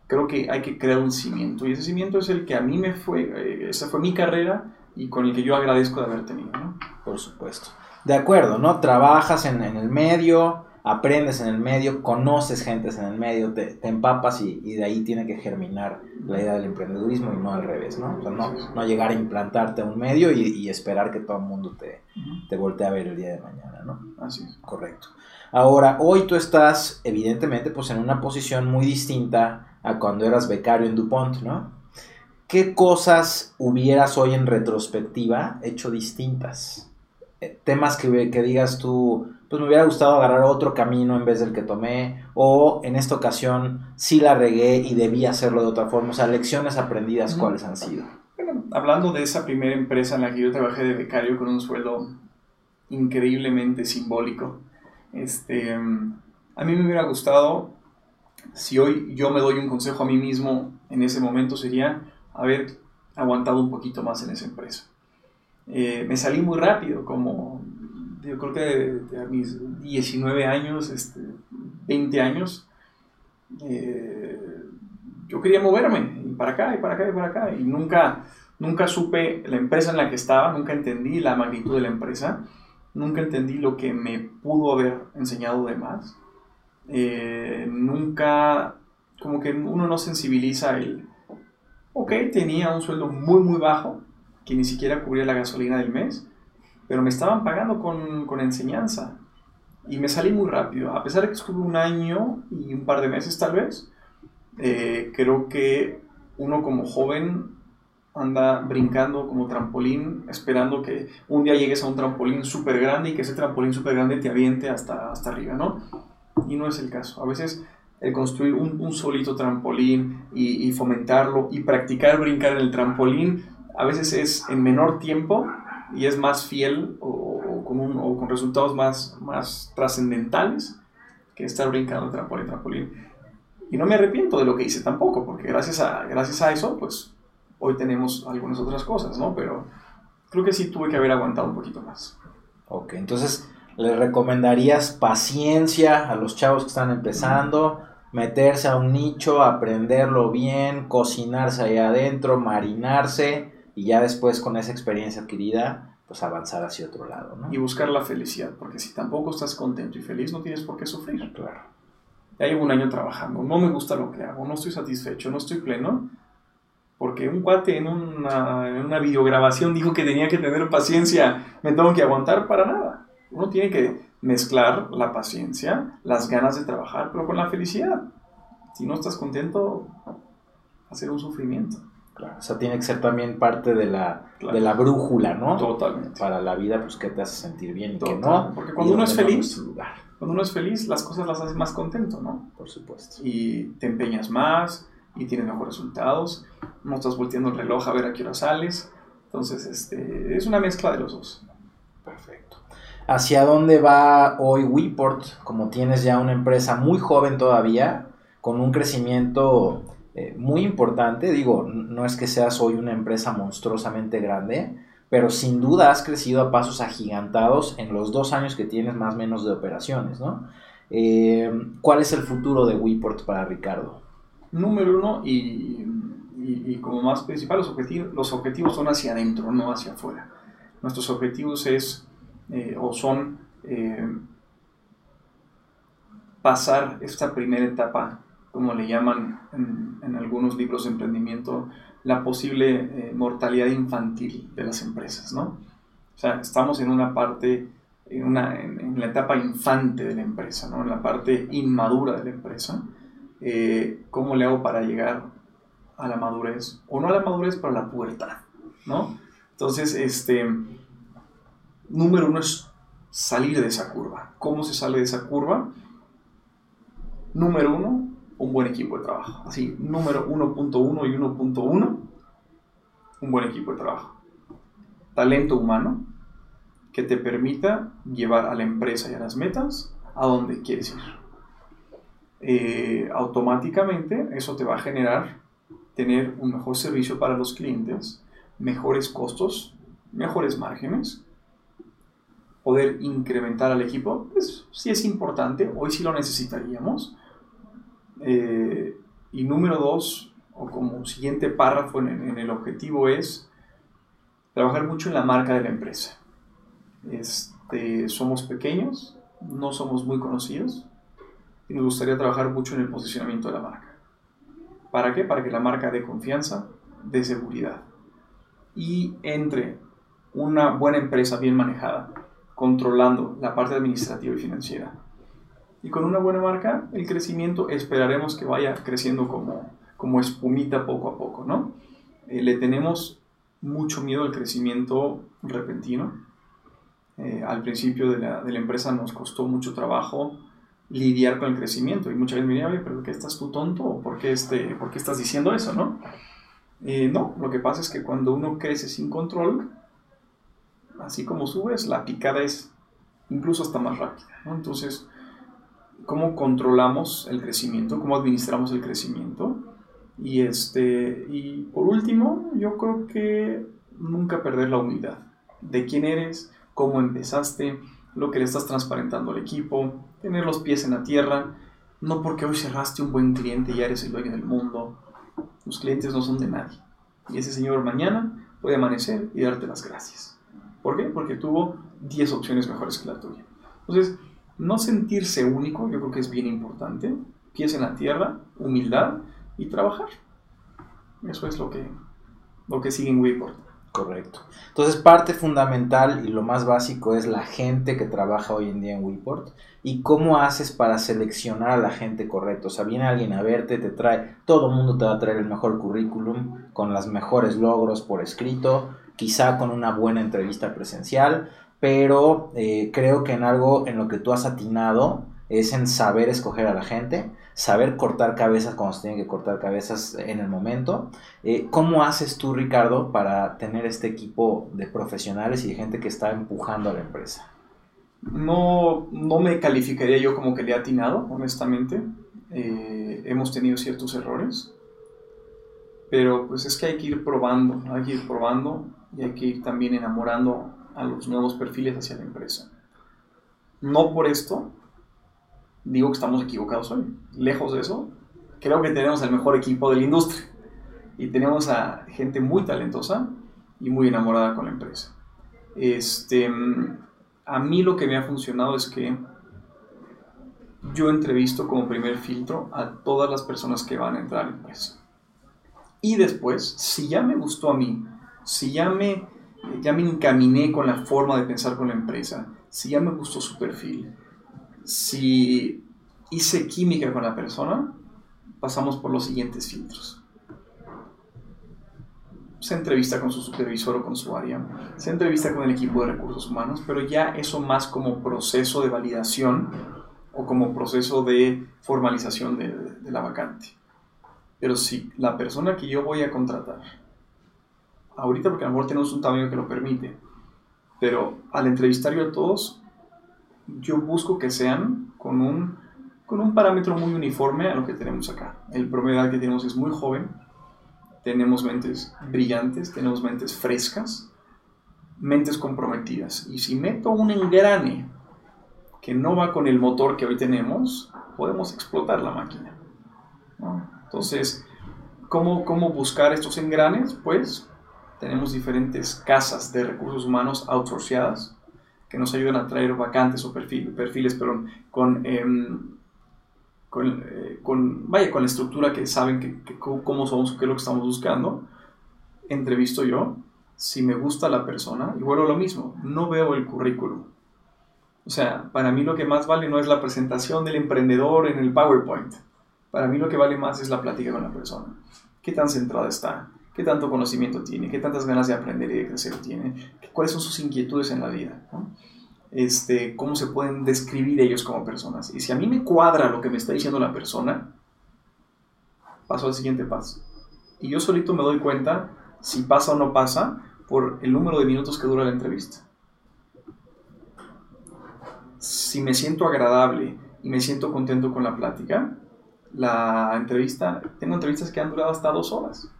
creo que hay que crear un cimiento. Y ese cimiento es el que a mí me fue, eh, esa fue mi carrera y con el que yo agradezco de haber tenido. ¿no? Por supuesto. De acuerdo, ¿no? Trabajas en, en el medio, aprendes en el medio, conoces gentes en el medio, te, empapas y, de ahí tiene que germinar la idea del emprendedurismo y no al revés, ¿no? O sea, no, no llegar a implantarte a un medio y, esperar que todo el mundo te, te voltee a ver el día de mañana, ¿no? Así es. Correcto. Ahora, hoy tú estás evidentemente pues en una posición muy distinta a cuando eras becario en DuPont, ¿no? ¿qué cosas hubieras hoy en retrospectiva hecho distintas? Temas que, que digas tú, pues me hubiera gustado agarrar otro camino en vez del que tomé, o en esta ocasión sí la regué y debí hacerlo de otra forma. O sea, lecciones aprendidas, ¿cuáles han sido? Bueno, hablando de esa primera empresa en la que yo trabajé de becario con un sueldo increíblemente simbólico, este, a mí me hubiera gustado, si hoy yo me doy un consejo a mí mismo en ese momento, sería haber aguantado un poquito más en esa empresa. Eh, me salí muy rápido, como yo creo que a mis 19 años, este, 20 años, eh, yo quería moverme, y para acá, y para acá, y para acá, y nunca, nunca supe la empresa en la que estaba, nunca entendí la magnitud de la empresa, nunca entendí lo que me pudo haber enseñado de más, eh, nunca, como que uno no sensibiliza el, ok, tenía un sueldo muy, muy bajo, que ni siquiera cubría la gasolina del mes, pero me estaban pagando con, con enseñanza. Y me salí muy rápido. A pesar de que estuve un año y un par de meses tal vez, eh, creo que uno como joven anda brincando como trampolín, esperando que un día llegues a un trampolín súper grande y que ese trampolín súper grande te aviente hasta, hasta arriba, ¿no? Y no es el caso. A veces el construir un, solito trampolín y, fomentarlo y practicar brincar en el trampolín, a veces es en menor tiempo y es más fiel o, con, un, o con, resultados más, más trascendentales que estar brincando de trampolín, trampolín. Y no me arrepiento de lo que hice tampoco, porque gracias a, gracias a eso, pues hoy tenemos algunas otras cosas, ¿no? Pero creo que sí tuve que haber aguantado un poquito más. Ok, entonces, ¿le recomendarías paciencia a los chavos que están empezando? Meterse a un nicho, aprenderlo bien, cocinarse ahí adentro, marinarse y ya después con esa experiencia adquirida, pues avanzar hacia otro lado, ¿no? Y buscar la felicidad, porque si tampoco estás contento y feliz, no tienes por qué sufrir. Claro. Ya llevo un año trabajando, no me gusta lo que hago, no estoy satisfecho, no estoy pleno, porque un cuate en una, en una videograbación dijo que tenía que tener paciencia, me tengo que aguantar para nada. Uno tiene que mezclar la paciencia, las ganas de trabajar, pero con la felicidad. Si no estás contento, ser un sufrimiento. Claro, o sea, tiene que ser también parte de la, claro. de la brújula, ¿no? Totalmente. Para la vida, pues, que te hace sentir bien y Total. que no. Porque cuando uno es feliz, cuando uno es feliz, las cosas las haces más contento, ¿no? Por supuesto. Y te empeñas más y tienes mejores resultados. No estás volteando el reloj a ver a qué hora sales. Entonces, este, es una mezcla de los dos. Perfecto. ¿Hacia dónde va hoy WePort? Como tienes ya una empresa muy joven todavía, con un crecimiento eh, muy importante. Digo, no es que seas hoy una empresa monstruosamente grande, pero sin duda has crecido a pasos agigantados en los dos años que tienes más o menos de operaciones, ¿no? Eh, ¿Cuál es el futuro de WePort para Ricardo? Número uno, y, y, como más principal, los objetivos, los objetivos son hacia adentro, no hacia afuera. Nuestros objetivos es, eh, o son, pasar esta primera etapa como le llaman en, en, algunos libros de emprendimiento, la posible eh, mortalidad infantil de las empresas, ¿no? O sea, estamos en una parte, en, una, en, en la etapa infante de la empresa, ¿no? En la parte inmadura de la empresa. Eh, ¿Cómo le hago para llegar a la madurez? O no a la madurez, pero a la pubertad, ¿no? Entonces, este, número uno es salir de esa curva. ¿Cómo se sale de esa curva? Número uno, un buen equipo de trabajo. Así, número 1.1 y 1.1, un buen equipo de trabajo. Talento humano que te permita llevar a la empresa y a las metas a donde quieres ir. Eh, automáticamente eso te va a generar tener un mejor servicio para los clientes, mejores costos, mejores márgenes, poder incrementar al equipo, pues sí es importante, hoy sí lo necesitaríamos, eh, y número dos, o como siguiente párrafo en, en, el objetivo es trabajar mucho en la marca de la empresa. Este, somos pequeños, no somos muy conocidos y nos gustaría trabajar mucho en el posicionamiento de la marca. ¿Para qué? Para que la marca dé confianza, dé seguridad y entre una buena empresa bien manejada, controlando la parte administrativa y financiera, y con una buena marca, el crecimiento esperaremos que vaya creciendo como, como espumita poco a poco, ¿no? eh, le tenemos mucho miedo al crecimiento repentino. Eh, al principio de la, de la, empresa nos costó mucho trabajo lidiar con el crecimiento y mucha gente me dice, pero ¿qué estás tú tonto? ¿Por qué, este, ¿por qué estás diciendo eso? ¿no? Eh, no, lo que pasa es que cuando uno crece sin control, así como subes, la picada es incluso hasta más rápida. ¿no? Entonces, ¿cómo controlamos el crecimiento? ¿Cómo administramos el crecimiento? Y, este, y por último, yo creo que nunca perder la humildad de quién eres, cómo empezaste, lo que le estás transparentando al equipo, tener los pies en la tierra, no porque hoy cerraste un buen cliente y ya eres el dueño del mundo. Los clientes no son de nadie. Y ese señor mañana puede amanecer y darte las gracias. ¿Por qué? Porque tuvo 10 opciones mejores que la tuya. Entonces, no sentirse único, yo creo que es bien importante. Pies en la tierra, humildad y trabajar. Eso es lo que, lo que sigue en Wayport. Correcto. Entonces, parte fundamental y lo más básico es la gente que trabaja hoy en día en WePort y cómo haces para seleccionar a la gente correcta. O sea, viene alguien a verte, te trae, todo el mundo te va a traer el mejor currículum, con los mejores logros por escrito, quizá con una buena entrevista presencial, pero eh, creo que en algo en lo que tú has atinado es en saber escoger a la gente, saber cortar cabezas cuando se tienen que cortar cabezas en el momento. Eh, ¿Cómo haces tú, Ricardo, para tener este equipo de profesionales y de gente que está empujando a la empresa? No, no me calificaría yo como que le he atinado, honestamente. Eh, hemos tenido ciertos errores, pero pues es que hay que ir probando, hay que ir probando y hay que ir también enamorando a los nuevos perfiles hacia la empresa. No por esto digo que estamos equivocados hoy. Lejos de eso, creo que tenemos el mejor equipo de la industria. Y tenemos a gente muy talentosa y muy enamorada con la empresa. Este, a mí lo que me ha funcionado es que yo entrevisto como primer filtro a todas las personas que van a entrar a la empresa. Y después, si ya me gustó a mí, si ya me, ya me encaminé con la forma de pensar con la empresa, si ya me gustó su perfil, si hice química con la persona, pasamos por los siguientes filtros. Se entrevista con su supervisor o con su área, se entrevista con el equipo de recursos humanos, pero ya eso más como proceso de validación o como proceso de formalización de, la vacante. Pero si la persona que yo voy a contratar, ahorita porque a lo mejor tenemos un tamaño que lo permite, pero al entrevistar yo a todos, yo busco que sean con un, con un parámetro muy uniforme a lo que tenemos acá. El promedio que tenemos es muy joven, tenemos mentes brillantes, tenemos mentes frescas, mentes comprometidas. Y si meto un engrane que no va con el motor que hoy tenemos, podemos explotar la máquina. Entonces, ¿cómo, ¿cómo buscar estos engranes? Pues tenemos diferentes casas de recursos humanos outsourciadas que nos ayudan a traer vacantes o perfiles perdón, con, em, con, eh, con, vaya, con la estructura que saben que, cómo somos, qué es lo que estamos buscando. Entrevisto yo, si me gusta la persona, y vuelvo lo mismo, no veo el currículum. O sea, para mí lo que más vale no es la presentación del emprendedor en el PowerPoint. Para mí lo que vale más es la plática con la persona. ¿Qué tan centrada está? ¿Qué tanto conocimiento tiene? ¿Qué tantas ganas de aprender y de crecer tiene? ¿Cuáles son sus inquietudes en la vida? Este, ¿Cómo se pueden describir ellos como personas? Y si a mí me cuadra lo que me está diciendo la persona, paso al siguiente paso. Y yo solito me doy cuenta si pasa o no pasa por el número de minutos que dura la entrevista. Si me siento agradable y me siento contento con la plática, la entrevista, tengo entrevistas que han durado hasta dos horas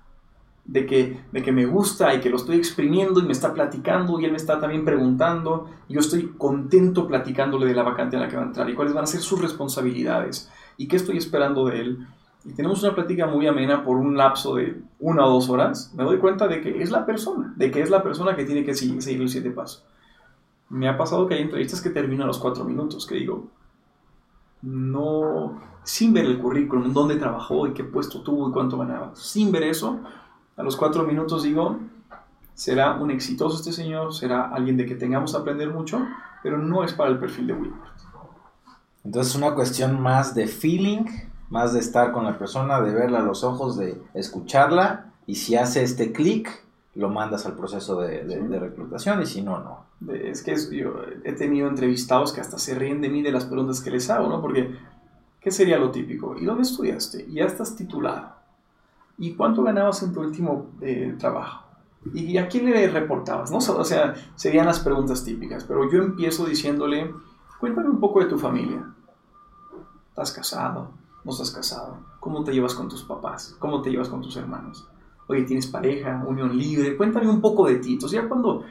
de que, de que me gusta y que lo estoy exprimiendo y me está platicando y él me está también preguntando. Yo estoy contento platicándole de la vacante en la que va a entrar y cuáles van a ser sus responsabilidades y qué estoy esperando de él. Y tenemos una plática muy amena por un lapso de una o dos horas. Me doy cuenta de que es la persona, de que es la persona que tiene que seguir el siete pasos. Me ha pasado que hay entrevistas que terminan a los cuatro minutos, que digo, no, sin ver el currículum, dónde trabajó y qué puesto tuvo y cuánto ganaba, sin ver eso, a los cuatro minutos digo, será un exitoso este señor, será alguien de que tengamos a aprender mucho, pero no es para el perfil de Wilbert. Entonces es una cuestión más de feeling, más de estar con la persona, de verla a los ojos, de escucharla y si hace este clic, lo mandas al proceso de, reclutación y si no, no. Es que yo he tenido entrevistados que hasta se ríen de mí de las preguntas que les hago, ¿no? Porque, ¿qué sería lo típico? ¿Y dónde estudiaste? ¿Y ya estás titulado? ¿Y cuánto ganabas en tu último eh, trabajo? ¿Y a quién le reportabas? ¿no? O sea, serían las preguntas típicas, pero yo empiezo diciéndole, cuéntame un poco de tu familia. ¿Estás casado? ¿No estás casado? ¿Cómo te llevas con tus papás? ¿Cómo te llevas con tus hermanos? Oye, ¿tienes pareja? ¿Unión libre? Cuéntame un poco de ti. Entonces ya cuando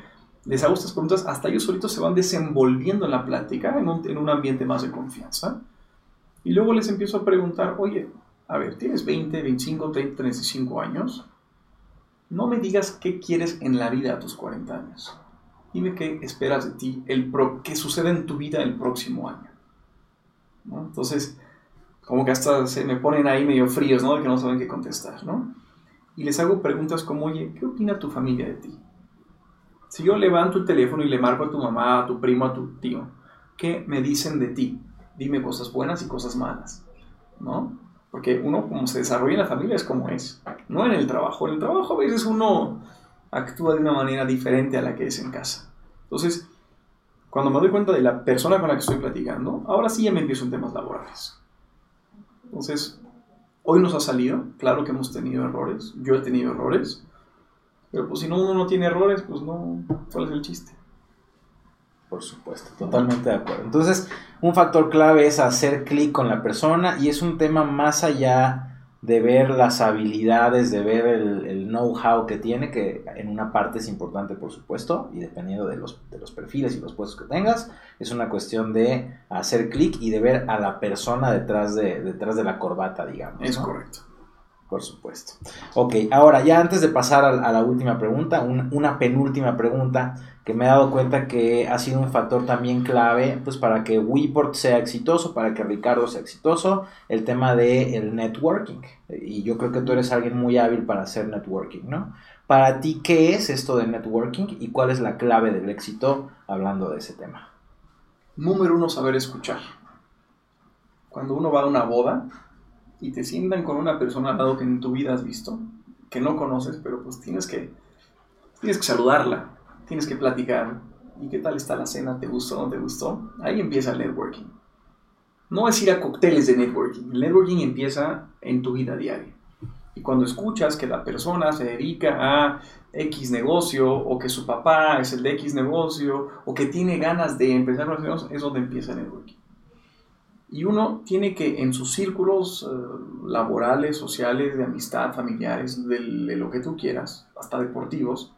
les hago estas preguntas, hasta ellos solitos se van desenvolviendo en la plática, en un, en un ambiente más de confianza. Y luego les empiezo a preguntar, oye, a ver, tienes 20, 25, 30, 35 años. No me digas qué quieres en la vida a tus 40 años. Dime qué esperas de ti, el qué sucede en tu vida el próximo año. Entonces, como que hasta se me ponen ahí medio fríos, ¿no? De que no saben qué contestar, ¿no? Y les hago preguntas como, oye, ¿qué opina tu familia de ti? Si yo levanto el teléfono y le marco a tu mamá, a tu primo, a tu tío, ¿qué me dicen de ti? Dime cosas buenas y cosas malas, ¿no? Porque uno como se desarrolla en la familia es como es, no en el trabajo. En el trabajo a veces uno actúa de una manera diferente a la que es en casa. Entonces, cuando me doy cuenta de la persona con la que estoy platicando, ahora sí ya me empiezo en temas laborales. Entonces, hoy nos ha salido, claro que hemos tenido errores, yo he tenido errores, pero pues si no uno no tiene errores, pues no, ¿cuál es el chiste? Por supuesto, totalmente de acuerdo. Entonces, un factor clave es hacer clic con la persona y es un tema más allá de ver las habilidades, de ver el, know-how que tiene, que en una parte es importante, por supuesto, y dependiendo de los, de los perfiles y los puestos que tengas, es una cuestión de hacer clic y de ver a la persona detrás de, detrás de la corbata, digamos. Es correcto. Por supuesto. Ok, ahora ya antes de pasar a, la última pregunta, una penúltima pregunta que me he dado cuenta que ha sido un factor también clave pues para que WePort sea exitoso, para que Ricardo sea exitoso, el tema del el networking. Y yo creo que tú eres alguien muy hábil para hacer networking, ¿no? Para ti, ¿qué es esto de networking y cuál es la clave del éxito hablando de ese tema? Número uno, saber escuchar. Cuando uno va a una boda, y te sientan con una persona al lado que en tu vida has visto, que no conoces, pero pues tienes que, tienes que saludarla, tienes que platicar. ¿Y qué tal está la cena? ¿Te gustó no te gustó? Ahí empieza el networking. No es ir a cócteles de networking. El networking empieza en tu vida diaria. Y cuando escuchas que la persona se dedica a X negocio, o que su papá es el de X negocio, o que tiene ganas de empezar los negocios, es donde empieza el networking. Y uno tiene que en sus círculos eh, laborales, sociales, de amistad, familiares, de, lo que tú quieras, hasta deportivos,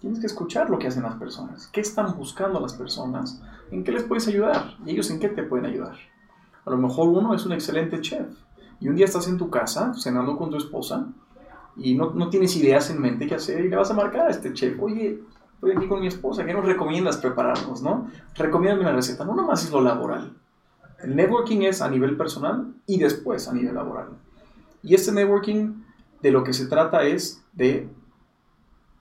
tienes que escuchar lo que hacen las personas. ¿Qué están buscando las personas? ¿En qué les puedes ayudar? ¿Y ellos en qué te pueden ayudar? A lo mejor uno es un excelente chef y un día estás en tu casa cenando con tu esposa y no, no tienes ideas en mente qué hacer y le vas a marcar a este chef, oye, estoy aquí con mi esposa, ¿qué nos recomiendas prepararnos? ¿no? Recomiéndame una receta, no nomás es lo laboral el networking es a nivel personal y después a nivel laboral. Y este networking de lo que se trata es de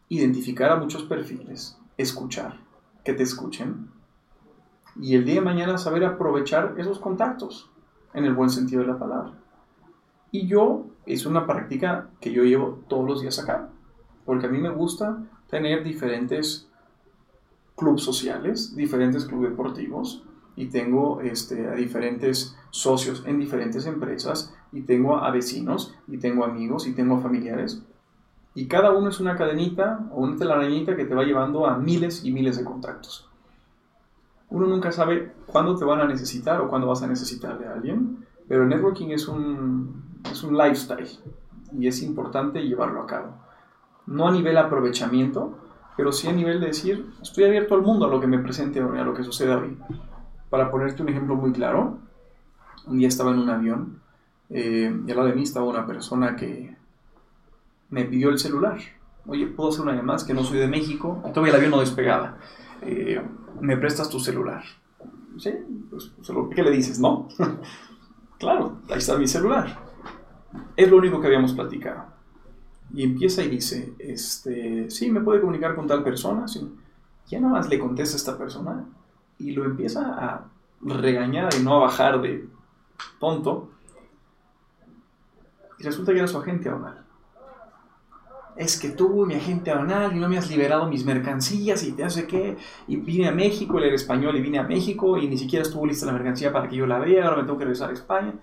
identificar a muchos perfiles, escuchar, que te escuchen y el día de mañana saber aprovechar esos contactos en el buen sentido de la palabra. Y yo, es una práctica que yo llevo todos los días acá, porque a mí me gusta tener diferentes clubes sociales, diferentes clubes deportivos, y tengo este, a diferentes socios en diferentes empresas y tengo a vecinos y tengo amigos y tengo familiares. Y cada uno es una cadenita o una telarañita que te va llevando a miles y miles de contactos. Uno nunca sabe cuándo te van a necesitar o cuándo vas a necesitar de alguien, pero el networking es un, es un lifestyle y es importante llevarlo a cabo. No a nivel aprovechamiento, pero sí a nivel de decir, estoy abierto al mundo, a lo que me presente hoy, a lo que suceda hoy. Para ponerte un ejemplo muy claro, un día estaba en un avión eh, y al lado de mí estaba una persona que me pidió el celular. Oye, ¿puedo hacer una llamada? que no soy de México. Todavía el avión no despegaba. Eh, ¿Me prestas tu celular? Sí, pues, ¿qué le dices? No. <laughs> claro, ahí está mi celular. Es lo único que habíamos platicado. Y empieza y dice, este, sí, me puede comunicar con tal persona. Sí. Ya nada más le contesta a esta persona y lo empieza a regañar y no a bajar de tonto. Y resulta que era su agente aval. es que tú, mi agente aduanal, y no me has liberado mis mercancías y te hace qué, y vine a México, él era español y vine a México y ni siquiera estuvo lista la mercancía para que yo la vea, ahora me tengo que regresar a España.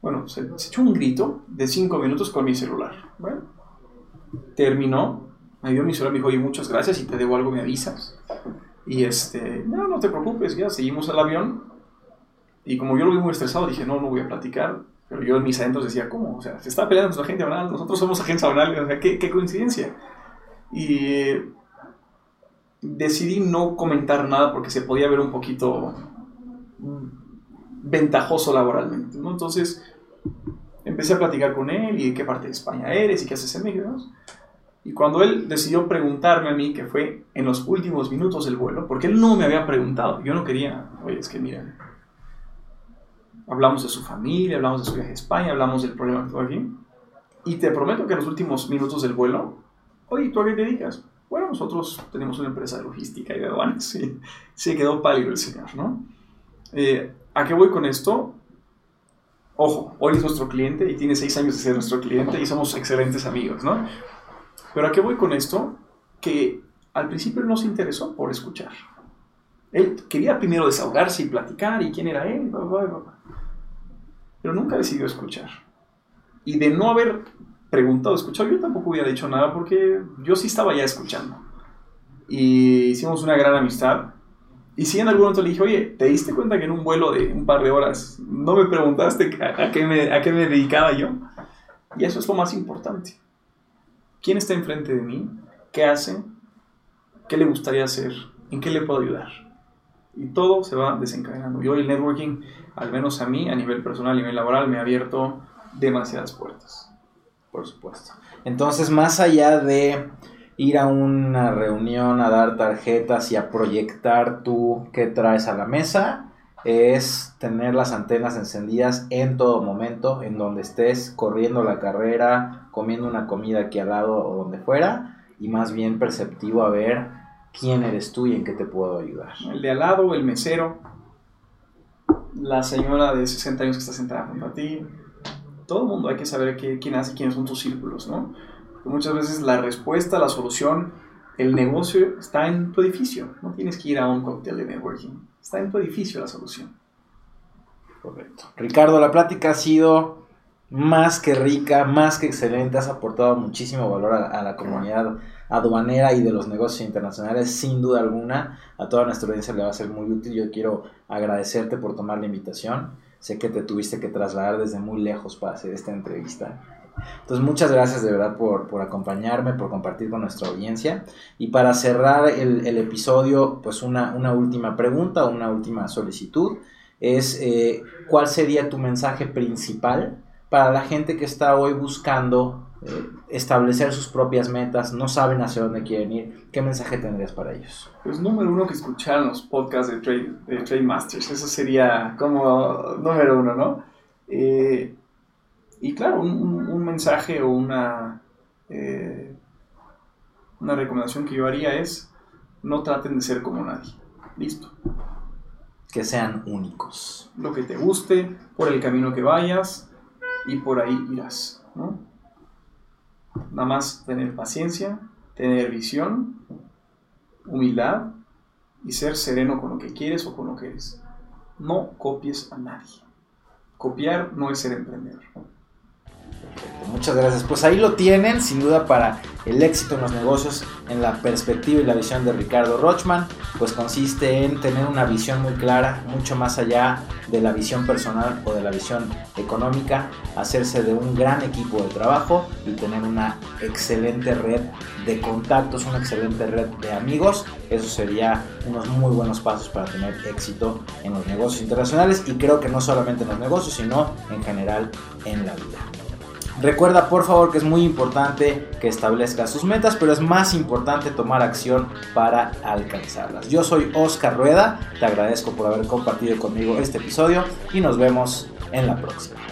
Bueno, se, echó un grito de cinco minutos con mi celular. Bueno, terminó, me dio mi celular, me dijo, oye, muchas gracias, y te debo algo, me avisas. Y este, no, no te preocupes, ya seguimos el avión. Y como yo lo vi muy estresado, dije, no, no voy a platicar. Pero yo en mis adentros decía, ¿cómo? O sea, se está peleando nuestra agente banal, nosotros somos agentes banales, o sea, ¿qué, qué coincidencia. Y decidí no comentar nada porque se podía ver un poquito ventajoso laboralmente. ¿no? Entonces empecé a platicar con él y de qué parte de España eres y qué haces en México. Y cuando él decidió preguntarme a mí, que fue en los últimos minutos del vuelo, porque él no me había preguntado, yo no quería, oye, es que mira, hablamos de su familia, hablamos de su viaje a España, hablamos del problema que tuvo aquí, y te prometo que en los últimos minutos del vuelo, oye, ¿tú a qué te dedicas? Bueno, nosotros tenemos una empresa de logística y de aduanas, <laughs> y se quedó pálido el señor, ¿no? Eh, ¿A qué voy con esto? Ojo, hoy es nuestro cliente y tiene seis años de ser nuestro cliente y somos excelentes amigos, ¿no? Pero ¿a qué voy con esto? Que al principio no se interesó por escuchar. Él quería primero desahogarse y platicar y quién era él, pero nunca decidió escuchar. Y de no haber preguntado, escuchado, yo tampoco hubiera dicho nada porque yo sí estaba ya escuchando. Y hicimos una gran amistad. Y si en algún momento le dije, oye, ¿te diste cuenta que en un vuelo de un par de horas no me preguntaste a, qué, a qué me dedicaba yo? Y eso es lo más importante. ¿Quién está enfrente de mí? ¿Qué hace? ¿Qué le gustaría hacer? ¿En qué le puedo ayudar? Y todo se va desencadenando. Y hoy el networking, al menos a mí, a nivel personal, a nivel laboral, me ha abierto demasiadas puertas. Por supuesto. Entonces, más allá de ir a una reunión a dar tarjetas y a proyectar tú qué traes a la mesa, es tener las antenas encendidas en todo momento, en donde estés corriendo la carrera, comiendo una comida aquí al lado o donde fuera, y más bien perceptivo a ver quién eres tú y en qué te puedo ayudar. El de al lado, el mesero, la señora de 60 años que está sentada junto a ti, todo el mundo hay que saber quién hace, quiénes son tus círculos, ¿no? muchas veces la respuesta, la solución, el negocio está en tu edificio, no tienes que ir a un cóctel de networking Está en tu edificio la solución. Correcto. Ricardo, la plática ha sido más que rica, más que excelente. Has aportado muchísimo valor a, la comunidad aduanera y de los negocios internacionales, sin duda alguna. A toda nuestra audiencia le va a ser muy útil. Yo quiero agradecerte por tomar la invitación. Sé que te tuviste que trasladar desde muy lejos para hacer esta entrevista. Entonces, muchas gracias de verdad por, acompañarme, por compartir con nuestra audiencia. Y para cerrar el, episodio, pues una, última pregunta, una última solicitud, es eh, cuál sería tu mensaje principal para la gente que está hoy buscando eh, establecer sus propias metas, no saben hacia dónde quieren ir, ¿qué mensaje tendrías para ellos? Pues número uno que escucharan los podcasts de Trade, de Trade Masters, eso sería como número uno, ¿no? Eh, y claro, un, mensaje o una, eh, una recomendación que yo haría es no traten de ser como nadie. Listo. Que sean únicos. Lo que te guste, por el camino que vayas y por ahí irás. Nada más tener paciencia, tener visión, humildad y ser sereno con lo que quieres o con lo que eres. No copies a nadie. Copiar no es ser emprendedor. Muchas gracias. Pues ahí lo tienen, sin duda para el éxito en los negocios, en la perspectiva y la visión de Ricardo Rochman, pues consiste en tener una visión muy clara, mucho más allá de la visión personal o de la visión económica, hacerse de un gran equipo de trabajo y tener una excelente red de contactos, una excelente red de amigos. Eso sería unos muy buenos pasos para tener éxito en los negocios internacionales y creo que no solamente en los negocios, sino en general en la vida. Recuerda por favor que es muy importante que establezcas sus metas, pero es más importante tomar acción para alcanzarlas. Yo soy Oscar Rueda, te agradezco por haber compartido conmigo este episodio y nos vemos en la próxima.